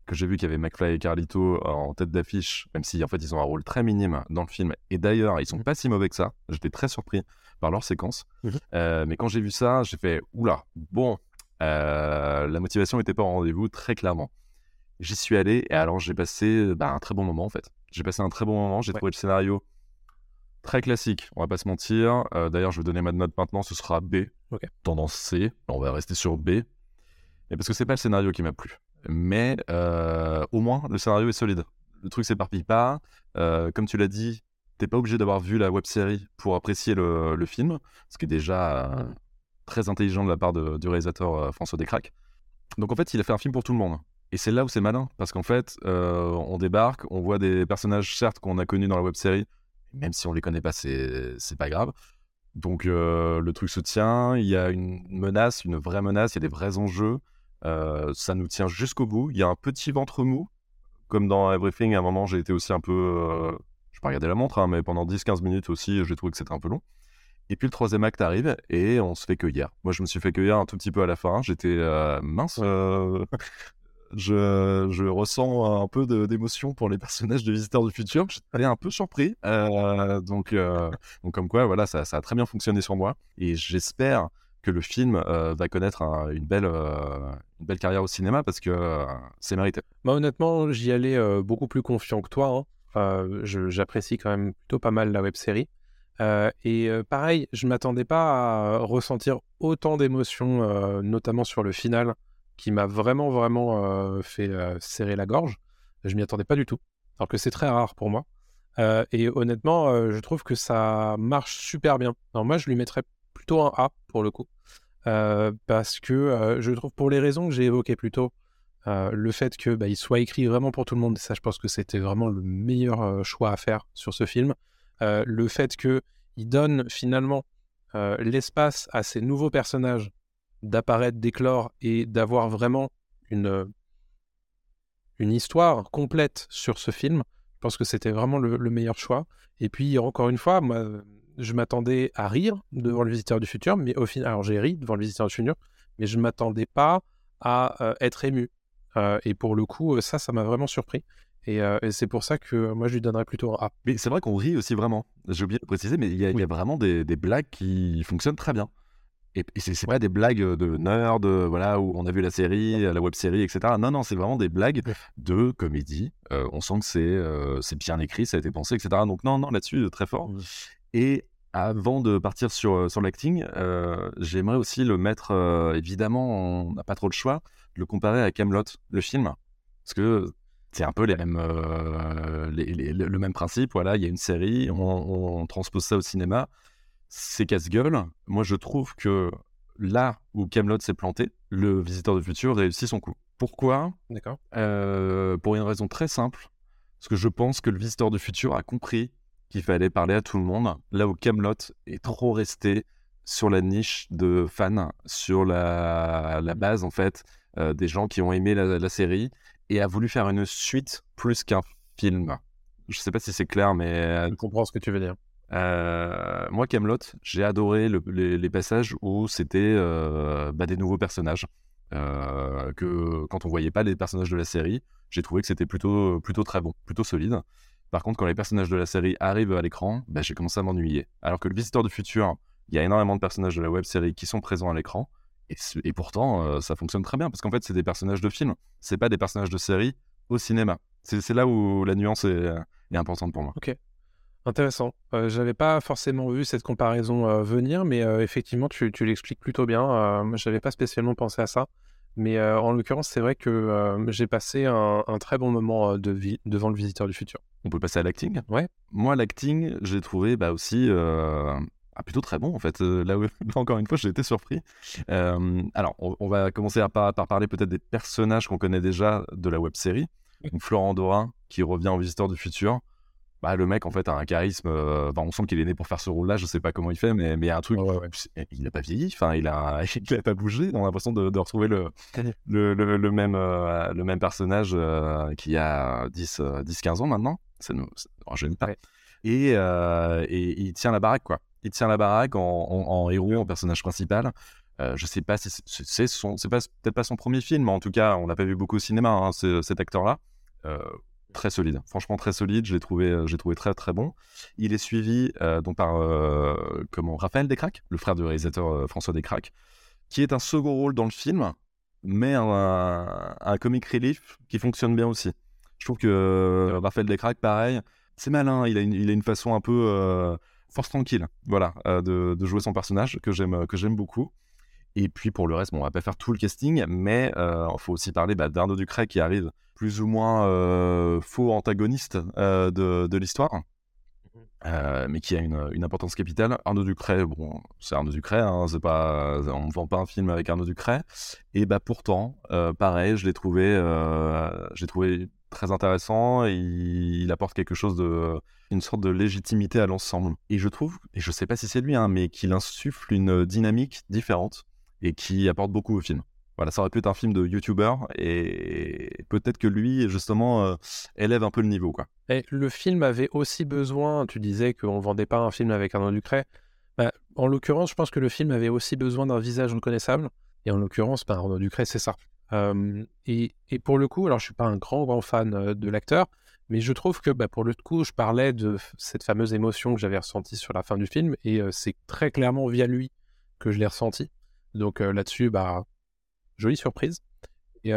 que j'ai vu qu'il y avait McFly et Carlito en tête d'affiche, même si en fait ils ont un rôle très minime dans le film. Et d'ailleurs, ils sont pas si mauvais que ça. J'étais très surpris par leur séquence. Mmh. Euh, mais quand j'ai vu ça, j'ai fait oula, bon, euh, la motivation n'était pas au rendez-vous très clairement. J'y suis allé et alors j'ai passé bah, un très bon moment en fait. J'ai passé un très bon moment. J'ai ouais. trouvé le scénario très classique. On va pas se mentir. Euh, D'ailleurs, je vais donner ma note maintenant. Ce sera B. Okay. Tendance C. On va rester sur B. Et parce que c'est pas le scénario qui m'a plu mais euh, au moins le scénario est solide. Le truc s'éparpille pas. Euh, comme tu l'as dit, t'es pas obligé d'avoir vu la web série pour apprécier le, le, film, ce qui est déjà euh, très intelligent de la part de, du réalisateur François Descraques. Donc en fait, il a fait un film pour tout le monde. Et c'est là où c'est malin, parce qu'en fait, on débarque, on voit des personnages, certes, qu'on a connus dans la web série, même si on les connaît pas, c'est pas grave. Donc le truc se tient, il y a une menace, une vraie menace, il y a des vrais enjeux. Euh, ça nous tient jusqu'au bout. Il y a un petit ventre mou, comme dans Everything. À un moment, j'ai été aussi un peu. Euh, je vais pas regarder la montre, hein, mais pendant 10-15 minutes aussi, j'ai trouvé que c'était un peu long. Et puis le troisième acte arrive et on se fait cueillir. Moi, je me suis fait cueillir un tout petit peu à la fin. J'étais euh, mince. Je, ressens un peu d'émotion pour les personnages de Visiteurs du Futur. J'étais un peu surpris. Euh, donc, euh, donc, comme quoi, voilà, ça, a très bien fonctionné sur moi. Et j'espère que le film euh, va connaître un, une, belle, une belle carrière au cinéma parce que c'est mérité. Bah, honnêtement, j'y allais beaucoup plus confiant que toi. Hein. J'apprécie quand même plutôt pas mal la web série. et pareil, je m'attendais pas à ressentir autant d'émotions, notamment sur le final, qui m'a vraiment, vraiment fait serrer la gorge. Je m'y attendais pas du tout, alors que c'est très rare pour moi. et honnêtement, je trouve que ça marche super bien. Alors moi, je lui mettrais plutôt un A pour le coup. Euh, parce que euh, je trouve, pour les raisons que j'ai évoquées plus tôt, euh, le fait qu'il bah, soit écrit vraiment pour tout le monde, ça je pense que c'était vraiment le meilleur choix à faire sur ce film. le fait qu'il donne finalement l'espace à ces nouveaux personnages d'apparaître, d'éclore et d'avoir vraiment une, une histoire complète sur ce film. Je pense que c'était vraiment le, le, meilleur choix. Et puis, encore une fois, moi, je m'attendais à rire devant le visiteur du futur, mais au final, alors j'ai ri devant le visiteur du futur, mais je ne m'attendais pas à euh, être ému. Euh, et pour le coup, ça, ça m'a vraiment surpris. Et, euh, et c'est pour ça que moi, je lui donnerais plutôt un A. Mais c'est vrai qu'on rit aussi vraiment. J'ai oublié de préciser, mais il y, oui. y, a vraiment des, des, blagues qui fonctionnent très bien. Et, et c'est pas des blagues de nerd, voilà, où on a vu la série, la web série, etc. Non, non, c'est vraiment des blagues de comédie. on sent que c'est bien écrit, ça a été pensé, etc. Donc non, non, là-dessus, très fort. Oui. Et avant de partir sur, sur l'acting, euh, j'aimerais aussi le mettre, euh, évidemment, on n'a pas trop le choix, de le comparer à Camelot, le film. Parce que c'est un peu les mêmes, euh, les, les, le même principe. Voilà, il y a une série, on, on transpose ça au cinéma. C'est casse-gueule. Moi, je trouve que là où Camelot s'est planté, le Visiteur du futur réussit son coup. Pourquoi? D'accord. pour une raison très simple. Parce que je pense que le Visiteur du futur a compris qu'il fallait parler à tout le monde, là où Camelot est trop resté sur la niche de fans, sur la, la base en fait euh, des gens qui ont aimé la, la, série et a voulu faire une suite plus qu'un film. Je sais pas si c'est clair, mais je comprends ce que tu veux dire. Euh, moi, Camelot, j'ai adoré le, les, passages où c'était euh, bah, des nouveaux personnages. Euh, que quand on voyait pas les personnages de la série, j'ai trouvé que c'était plutôt plutôt très bon, plutôt solide. Par contre, quand les personnages de la série arrivent à l'écran, bah, j'ai commencé à m'ennuyer. Alors que le Visiteur du Futur, il y a énormément de personnages de la web série qui sont présents à l'écran. Et, pourtant, ça fonctionne très bien parce qu'en fait, c'est des personnages de film. C'est pas des personnages de série au cinéma. C'est là où la nuance est, est, importante pour moi. Ok. Intéressant. Euh, j'avais pas forcément vu cette comparaison euh, venir, mais euh, effectivement, tu, tu l'expliques plutôt bien. Euh, j'avais pas spécialement pensé à ça. Mais en l'occurrence, c'est vrai que j'ai passé un, un très bon moment de vi- devant le visiteur du futur. On peut passer à l'acting? Ouais. Moi, l'acting, j'ai trouvé bah, aussi ah, plutôt très bon, en fait. Euh, là, où- [LAUGHS] là, encore une fois, j'ai été surpris. Euh, alors, on, on va commencer à par, par parler peut-être des personnages qu'on connaît déjà de la web-série. Donc, Florent Dorin, qui revient au Visiteur du Futur. Bah, le mec, en fait, a un charisme. euh, on sent qu'il est né pour faire ce rôle-là. Je sais pas comment il fait, mais mais il y a un truc. Il n'a pas vieilli. Enfin, il a, [LAUGHS] il a pas bougé. On a l'impression de, de retrouver le, le, le, le même, euh, le même personnage euh, qui a 10, euh, 10-15 ans maintenant. Ça nous rajeunit pas. Ouais. Et, euh, et il tient la baraque, quoi. Il tient la baraque en, en, en héros, en personnage principal. Je sais pas si c'est- son, c'est pas peut-être pas son premier film, mais en tout cas, on l'a pas vu beaucoup au cinéma, hein, ce- cet acteur-là. Euh, très solide, franchement très solide. Je l'ai trouvé, euh, j'ai trouvé très très bon. Il est suivi euh, donc par euh, comment Raphaël Descraques, le frère du réalisateur euh, François Descraques, qui est un second rôle dans le film, mais un, un comic relief qui fonctionne bien aussi. Je trouve que Raphaël Descraques, pareil, c'est malin. Il a une, il a une façon un peu force tranquille, voilà, de, de jouer son personnage que j'aime que j'aime beaucoup. Et puis pour le reste, bon, on va pas faire tout le casting, mais il faut aussi parler bah, d'Arnaud Ducret qui arrive plus ou moins euh, faux antagoniste euh, de, de l'histoire, euh, mais qui a une, une importance capitale. Arnaud Ducret, bon, c'est Arnaud Ducret, hein, c'est pas, on ne vend pas un film avec Arnaud Ducret. Et bah pourtant, euh, pareil, je l'ai trouvé, euh, j'ai trouvé très intéressant. Et il apporte quelque chose de, une sorte de légitimité à l'ensemble. Et je trouve, et je sais pas si c'est lui, hein, mais qu'il insuffle une dynamique différente et qui apporte beaucoup au film. Voilà, ça aurait pu être un film de YouTuber et peut-être que lui, justement, euh, élève un peu le niveau, quoi. Et le film avait aussi besoin, tu disais qu'on vendait pas un film avec Arnaud Ducret. Bah, en l'occurrence, je pense que le film avait aussi besoin d'un visage reconnaissable. Et en l'occurrence, bah, Arnaud Ducret, c'est ça. Et, pour le coup, alors je suis pas un grand, grand fan euh, de l'acteur, mais je trouve que bah, pour le coup, je parlais de cette fameuse émotion que j'avais ressentie sur la fin du film, et euh, c'est très clairement via lui que je l'ai ressenti. Donc là-dessus, bah, jolie surprise. Et,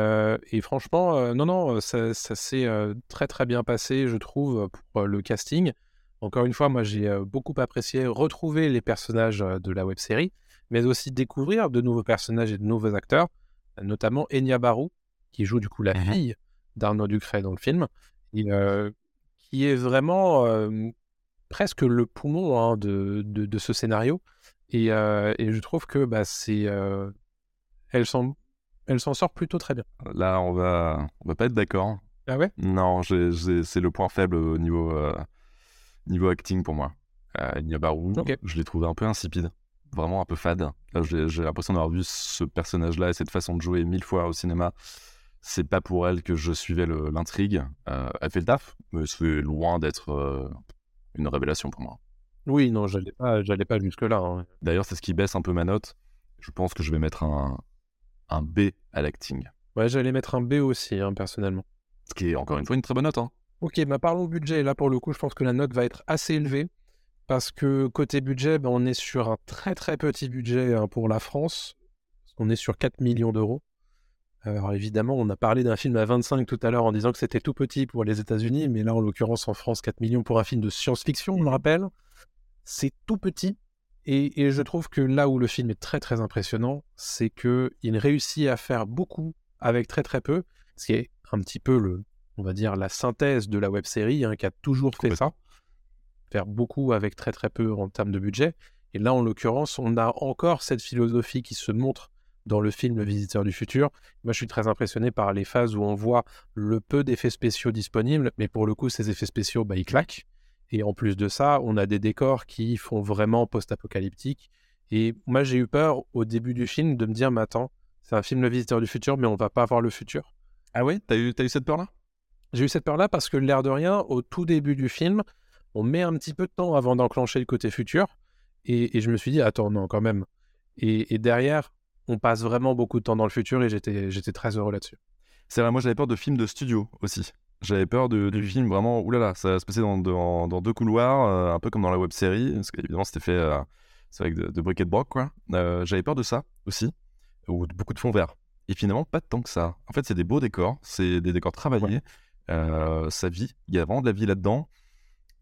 et franchement, non, non, ça, ça s'est très très bien passé, je trouve, pour le casting. Encore une fois, moi j'ai beaucoup apprécié retrouver les personnages de la web série, mais aussi découvrir de nouveaux personnages et de nouveaux acteurs, notamment Enya Barou, qui joue du coup la Mhm. fille d'Arnaud Ducret dans le film, et, euh, qui est vraiment euh, presque le poumon hein, de, de, de ce scénario. Et, euh, et je trouve que bah, c'est, euh, elle s'en elle s'en sort plutôt très bien. Là, on va, on va pas être d'accord. Ah ouais? Non, j'ai- j'ai- c'est le point faible au niveau, euh, niveau acting pour moi. Euh, Niabarou, Ok. je l'ai trouvé un peu insipide, vraiment un peu fade. Là, J'ai j'ai l'impression d'avoir vu ce personnage-là et cette façon de jouer mille fois au cinéma. C'est pas pour elle que je suivais le- l'intrigue. Elle fait le taf, mais c'est loin d'être une révélation pour moi. Oui, non, j'allais pas, j'allais pas jusque-là. hein. D'ailleurs, c'est ce qui baisse un peu ma note. Je pense que je vais mettre un, un B à l'acting. Ouais, j'allais mettre un B aussi, hein, personnellement. Ce qui est encore une fois une très bonne note. Hein. Ok, bah parlons budget. Là, pour le coup, je pense que la note va être assez élevée. Parce que côté budget, bah, on est sur un très très petit budget hein, pour la France. On est sur 4 millions d'euros. Alors évidemment, on a parlé d'un film à 25 tout à l'heure en disant que c'était tout petit pour les États-Unis, mais là, en l'occurrence, en France, 4 millions pour un film de science-fiction, on le rappelle, c'est tout petit. Et, et je trouve que là où le film est très très impressionnant, c'est que il réussit à faire beaucoup avec très très peu, ce qui est un petit peu le, on va dire, la synthèse de la web série qui a toujours fait ça. Faire beaucoup avec très très peu en termes de budget. Et là, en l'occurrence, on a encore cette philosophie qui se montre dans le film Le Visiteur du Futur. Moi, je suis très impressionné par les phases où on voit le peu d'effets spéciaux disponibles, mais pour le coup, ces effets spéciaux, bah, ils claquent. Et en plus de ça, on a des décors qui font vraiment post-apocalyptique. Et moi, j'ai eu peur au début du film de me dire, mais attends, c'est un film Le Visiteur du Futur, mais on va pas voir le futur. Ah ouais? T'as eu, eu cette peur-là? J'ai eu cette peur-là parce que l'air de rien, au tout début du film, on met un petit peu de temps avant d'enclencher le côté futur. Et, et je me suis dit, attends, non, quand même. Et, et derrière, on passe vraiment beaucoup de temps dans le futur et j'étais, j'étais très heureux là-dessus. C'est vrai, moi j'avais peur de films de studio aussi. J'avais peur de, du film vraiment, oulala, ça va se passer dans, dans, dans deux couloirs, euh, un peu comme dans la web série, parce qu'évidemment c'était fait euh, c'est avec de, de briquet de broc, quoi. Euh, j'avais peur de ça aussi, ou de beaucoup de fonds verts. Et finalement, pas tant que ça. En fait, c'est des beaux décors, c'est des décors travaillés, euh, ça vit, il y a vraiment de la vie là-dedans.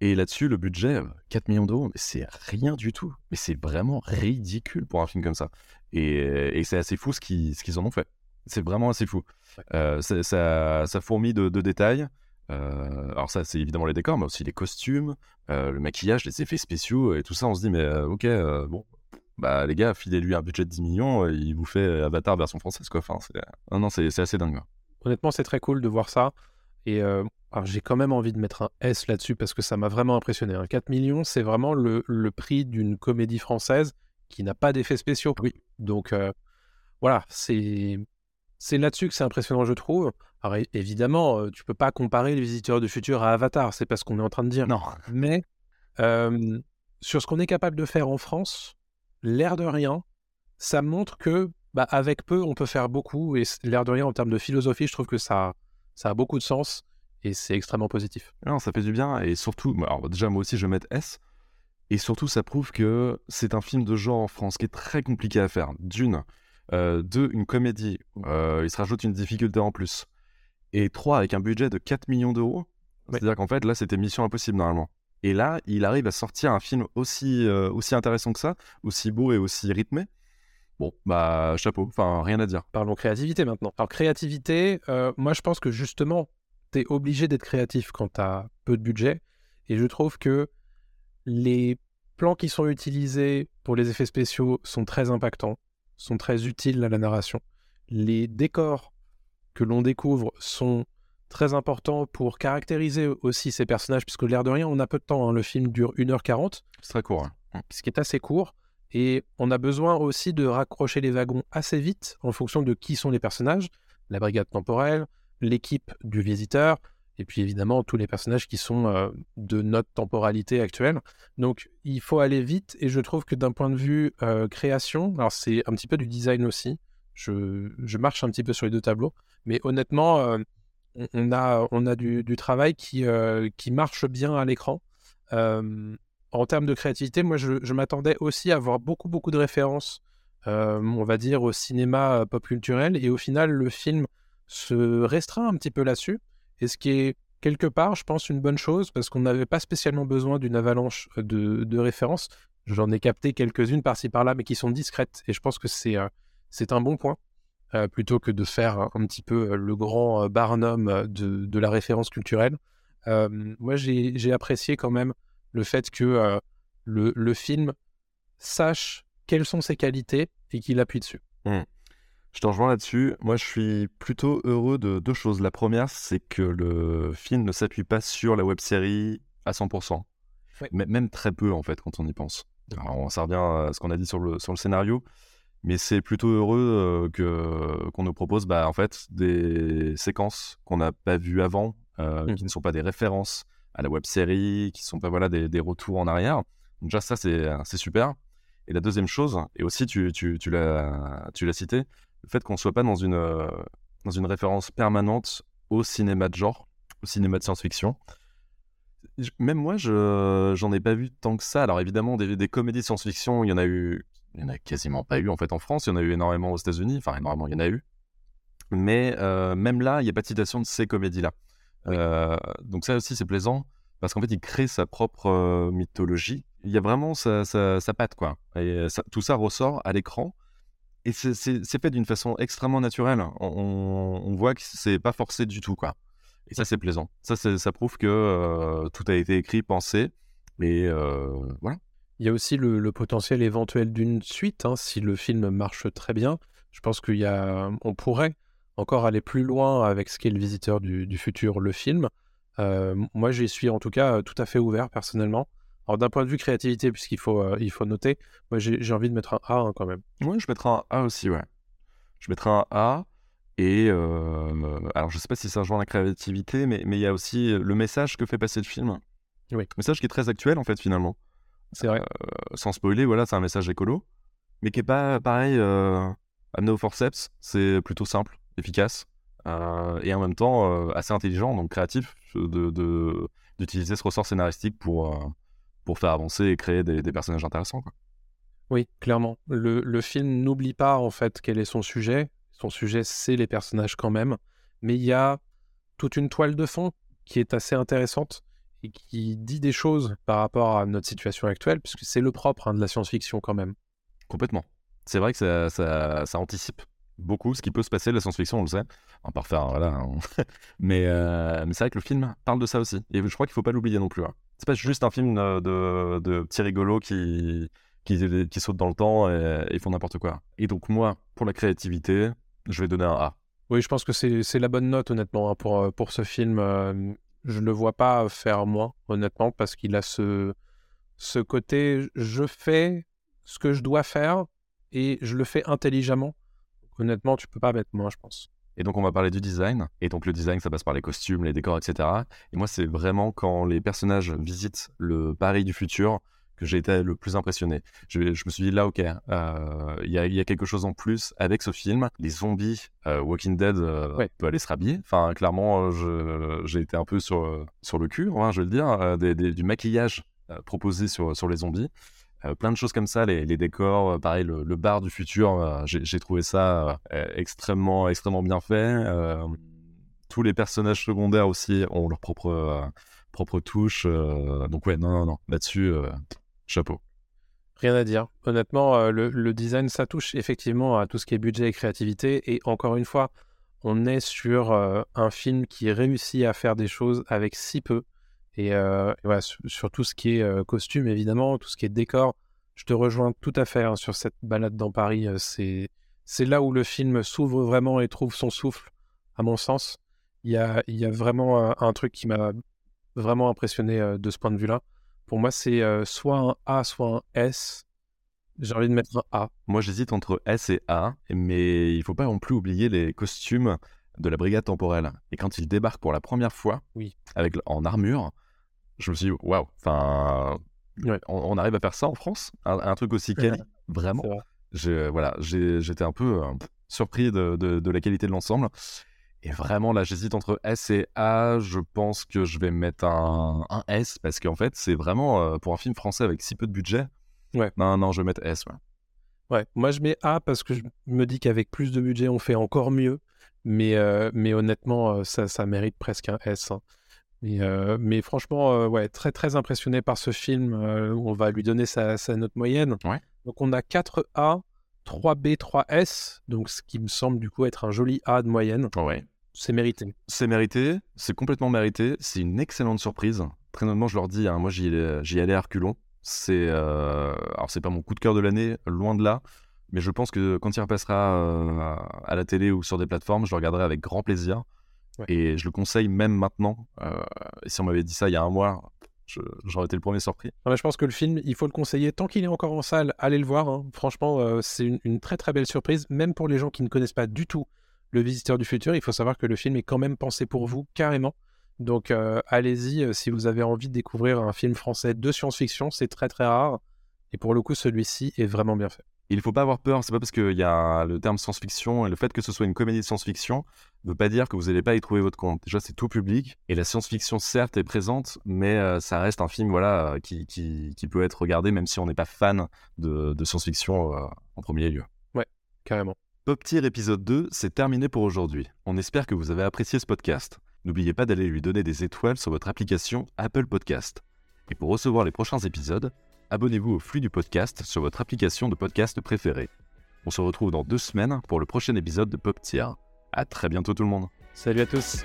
Et là-dessus, le budget, 4 millions d'euros, mais c'est rien du tout. Mais c'est vraiment ridicule pour un film comme ça. Et, et c'est assez fou ce qu'ils ce qu'ils en ont fait. C'est vraiment assez fou. Euh, ça, ça, fourmille de, de détails. Euh, alors ça, c'est évidemment les décors, mais aussi les costumes, euh, le maquillage, les effets spéciaux et tout ça. On se dit, mais ok, bon, bah les gars, filez-lui un budget de 10 millions, il vous fait Avatar version française, quoi. Enfin, c'est- non, non, c'est c'est assez dingue. quoi. Honnêtement, c'est très cool de voir ça. Et j'ai quand même envie de mettre un S là-dessus parce que ça m'a vraiment impressionné. hein. 4 millions, c'est vraiment le, le prix d'une comédie française qui n'a pas d'effets spéciaux. Oui. Donc voilà, c'est c'est là-dessus que c'est impressionnant, je trouve. Alors évidemment, euh, tu peux pas comparer les visiteurs du futur à Avatar, c'est pas ce qu'on est en train de dire. Non, Mais euh, sur ce qu'on est capable de faire en France, l'air de rien, ça montre que bah, avec peu, on peut faire beaucoup. Et l'air de rien, en termes de philosophie, je trouve que ça, ça a beaucoup de sens et c'est extrêmement positif. non, ça fait du bien. Et surtout, alors déjà, moi aussi, je vais mettre S. Et surtout, ça prouve que c'est un film de genre en France qui est très compliqué à faire. D'une, euh, deux, une comédie. Euh, il se rajoute une difficulté en plus. Et trois, avec un budget de 4 millions d'euros. Ouais. C'est-à-dire qu'en fait, là, c'était mission impossible normalement. Et là, il arrive à sortir un film aussi, euh, aussi intéressant que ça, aussi beau et aussi rythmé. Bon, bah, chapeau. Enfin, rien à dire. Parlons créativité maintenant. Alors, créativité, euh, moi, je pense que justement, tu es obligé d'être créatif quand tu as peu de budget. Et je trouve que les plans qui sont utilisés pour les effets spéciaux sont très impactants, sont très utiles à la narration. Les décors que l'on découvre sont très importants pour caractériser aussi ces personnages, puisque l'air de rien, on a peu de temps. hein. Le film dure 1h40 C'est très court. hein. ce qui est assez court. Et on a besoin aussi de raccrocher les wagons assez vite en fonction de qui sont les personnages, la brigade temporelle, l'équipe du visiteur, et puis évidemment tous les personnages qui sont de notre temporalité actuelle. Donc il faut aller vite, et je trouve que d'un point de vue création, alors c'est un petit peu du design aussi, je, marche un petit peu sur les deux tableaux, mais honnêtement, on- a, on a du, travail qui, qui marche bien à l'écran. En termes de créativité, moi, je, je m'attendais aussi à avoir beaucoup, beaucoup de références, on va dire, au cinéma pop culturel. Et au final, le film se restreint un petit peu là-dessus. Et ce qui est, quelque part, je pense, une bonne chose, parce qu'on n'avait pas spécialement besoin d'une avalanche de, de références. J'en ai capté quelques-unes par-ci par-là, mais qui sont discrètes. Et je pense que c'est euh, un bon point, euh, plutôt que de faire un, petit peu euh, le grand euh, Barnum euh, de, la référence culturelle. Euh, moi, j'ai apprécié quand même le fait que euh, le, le film sache quelles sont ses qualités et qu'il appuie dessus. Je te rejoins là-dessus. Moi, je suis plutôt heureux de deux choses. La première, c'est que le film ne s'appuie pas sur la web série à 100%. Ouais. M- même très peu, en fait, quand on y pense. Alors, on- ça revient à ce qu'on a dit sur le, sur le scénario. Mais c'est plutôt heureux euh, que, qu'on nous propose bah, en fait, des séquences qu'on n'a pas vues avant, euh, Mhm. qui ne sont pas des références à la web série, qui ne sont pas voilà, des, des retours en arrière. Donc, déjà, ça, c'est, c'est super. Et la deuxième chose, et aussi tu, tu, tu, l'as, tu l'as cité, le fait qu'on soit pas dans une, euh, dans une référence permanente au cinéma de genre, au cinéma de science-fiction. Même moi, je j'en ai pas vu tant que ça. Alors évidemment, des, des comédies de science-fiction, il y en a eu, il y en a quasiment pas eu en fait en France. Il y en a eu énormément aux États-Unis. Enfin, énormément, il y en a eu. Mais euh, même là, il n'y a pas de citation de ces comédies-là. Euh, donc ça aussi, c'est plaisant parce qu'en fait, il crée sa propre mythologie. Il y a vraiment sa, sa, sa patte, quoi. Et ça- tout ça ressort à l'écran. Et c'est- fait d'une façon extrêmement naturelle. On, voit que c'est pas forcé du tout, quoi. Et ça, c'est plaisant. Ça, ça prouve que euh, tout a été écrit, pensé. Et euh, voilà. Il y a aussi le, potentiel éventuel d'une suite, hein, si le film marche très bien. Je pense qu'il y a, on pourrait encore aller plus loin avec ce qu'est le visiteur du, futur, le film. Euh, moi, j'y suis en tout cas tout à fait ouvert personnellement. Alors d'un point de vue créativité, puisqu'il faut, euh, il faut noter, moi j'ai envie de mettre un A hein, quand même. Ouais, je mettrai un A aussi, ouais. Je mettrai un A. Et euh, alors, je sais pas si ça rejoint la créativité, mais mais il y a aussi le message que fait passer le film. Oui. Message qui est très actuel, en fait, finalement. C'est vrai. Euh, sans spoiler, voilà, c'est un message écolo, mais qui est pas pareil amené au forceps. C'est plutôt simple, efficace, et en même temps assez intelligent, donc créatif, de, de- d'utiliser ce ressort scénaristique pour, pour faire avancer et créer des, des personnages intéressants. Quoi. Oui, clairement. Le, le film n'oublie pas en fait quel est son sujet. Son sujet, c'est les personnages quand même. Mais il y a toute une toile de fond qui est assez intéressante. et qui dit des choses par rapport à notre situation actuelle, puisque c'est le propre hein, de la science-fiction quand même. Complètement. C'est vrai que ça, ça, ça anticipe beaucoup ce qui peut se passer, la science-fiction, on le sait. Faire, voilà. [LAUGHS] mais euh, mais c'est vrai que le film parle de ça aussi. Et je crois qu'il faut pas l'oublier non plus. hein. C'est pas juste un film euh, de, petits rigolos qui, qui, sautent dans le temps et, font n'importe quoi. Et donc, moi, pour la créativité, je vais donner un A. Oui, je pense que c'est c'est la bonne note, honnêtement, hein, pour, euh, pour ce film. Euh, Je ne le vois pas faire moins, honnêtement, parce qu'il a ce, ce côté je fais ce que je dois faire et je le fais intelligemment. Honnêtement, tu peux pas mettre moins, je pense. Et donc, on va parler du design. Et donc, le design, ça passe par les costumes, les décors, etc. Et moi, c'est vraiment quand les personnages visitent le Paris du futur que j'ai été le plus impressionné. Je, je me suis dit, là, ok, euh, il y, a, il y a quelque chose en plus avec ce film. Les zombies, euh, Walking Dead, euh, Ouais. peut aller se rhabiller. Enfin, clairement, euh, j'ai été un peu sur, sur le cul, hein, je veux le dire, des- des- du maquillage proposé sur, sur les zombies. Euh, plein de choses comme ça, les, décors, euh, pareil, le, bar du futur, euh, j'ai trouvé ça euh, extrêmement, extrêmement bien fait. Tous les personnages secondaires aussi ont leur propre, propre touche. donc ouais, non, non, non, là-dessus, chapeau. Rien à dire. Honnêtement, le, design, ça touche effectivement à tout ce qui est budget et créativité. Et encore une fois, on est sur un film qui réussit à faire des choses avec si peu. Et, euh, et voilà, sur, sur tout ce qui est euh, costume, évidemment, tout ce qui est décor, je te rejoins tout à fait hein, sur cette balade dans Paris. euh, c'est, c'est là où le film s'ouvre vraiment et trouve son souffle, à mon sens. Il y a, il y a vraiment un, un truc qui m'a vraiment impressionné de ce point de vue-là. Pour moi, c'est soit un A, soit un S. J'ai envie de mettre un A. Moi, j'hésite entre S et A, mais il faut pas non plus oublier les costumes de la brigade temporelle. Et quand ils débarquent pour la première fois, Oui. avec en armure, je me suis dit, waouh, enfin, Ouais. on, on arrive à faire ça en France un, un truc aussi quali, vraiment. Vrai. J'ai- voilà, j'étais un peu euh, surpris de, de- de la qualité de l'ensemble. Et vraiment, là, j'hésite entre S et A. Je pense que je vais mettre un, un S parce qu'en fait, c'est vraiment euh, pour un film français avec si peu de budget. Ouais. Non, non, je vais mettre S. ouais. Ouais, moi je mets A parce que je me dis qu'avec plus de budget, on fait encore mieux. Mais, euh, mais honnêtement, euh, ça, ça mérite presque un S. hein. Mais, euh, mais franchement, euh, ouais, très très impressionné par ce film. Euh, on va lui donner sa, sa note moyenne. Ouais. Donc on a 4 A, 3 B, 3 S. Donc ce qui me semble du coup être un joli A de moyenne. Ouais. C'est mérité. C'est mérité, c'est complètement mérité. C'est une excellente surprise. Très honnêtement, je leur dis, hein, moi j'y allais, à reculons. C'est, euh, alors c'est pas mon coup de cœur de l'année, loin de là. Mais je pense que quand il repassera à la télé ou sur des plateformes, je le regarderai avec grand plaisir. Ouais. Et je le conseille même maintenant. Euh, et si on m'avait dit ça il y a un mois, j'aurais été le premier surpris. Non, mais je pense que le film, il faut le conseiller. Tant qu'il est encore en salle, allez le voir. hein. Franchement, euh, c'est une, une très très belle surprise, même pour les gens qui ne connaissent pas du tout Le Visiteur du Futur. Il faut savoir que le film est quand même pensé pour vous, carrément. Donc euh, allez-y si vous avez envie de découvrir un film français de science-fiction. C'est très très rare. Et pour le coup, celui-ci est vraiment bien fait. Il faut pas avoir peur, c'est pas parce qu'il y a le terme science-fiction et le fait que ce soit une comédie de science-fiction ne veut pas dire que vous n'allez pas y trouver votre compte. Déjà, c'est tout public et la science-fiction, certes, est présente, mais euh, ça reste un film voilà, euh, qui, qui, qui peut être regardé même si on n'est pas fan de, de science-fiction euh, en premier lieu. Carrément. Pop Tier épisode 2, c'est terminé pour aujourd'hui. On espère que vous avez apprécié ce podcast. N'oubliez pas d'aller lui donner des étoiles sur votre application Apple Podcast. Et pour recevoir les prochains épisodes, abonnez-vous au flux du podcast sur votre application de podcast préférée. On se retrouve dans deux semaines pour le prochain épisode de Pop Tier. À très bientôt tout le monde. Salut à tous.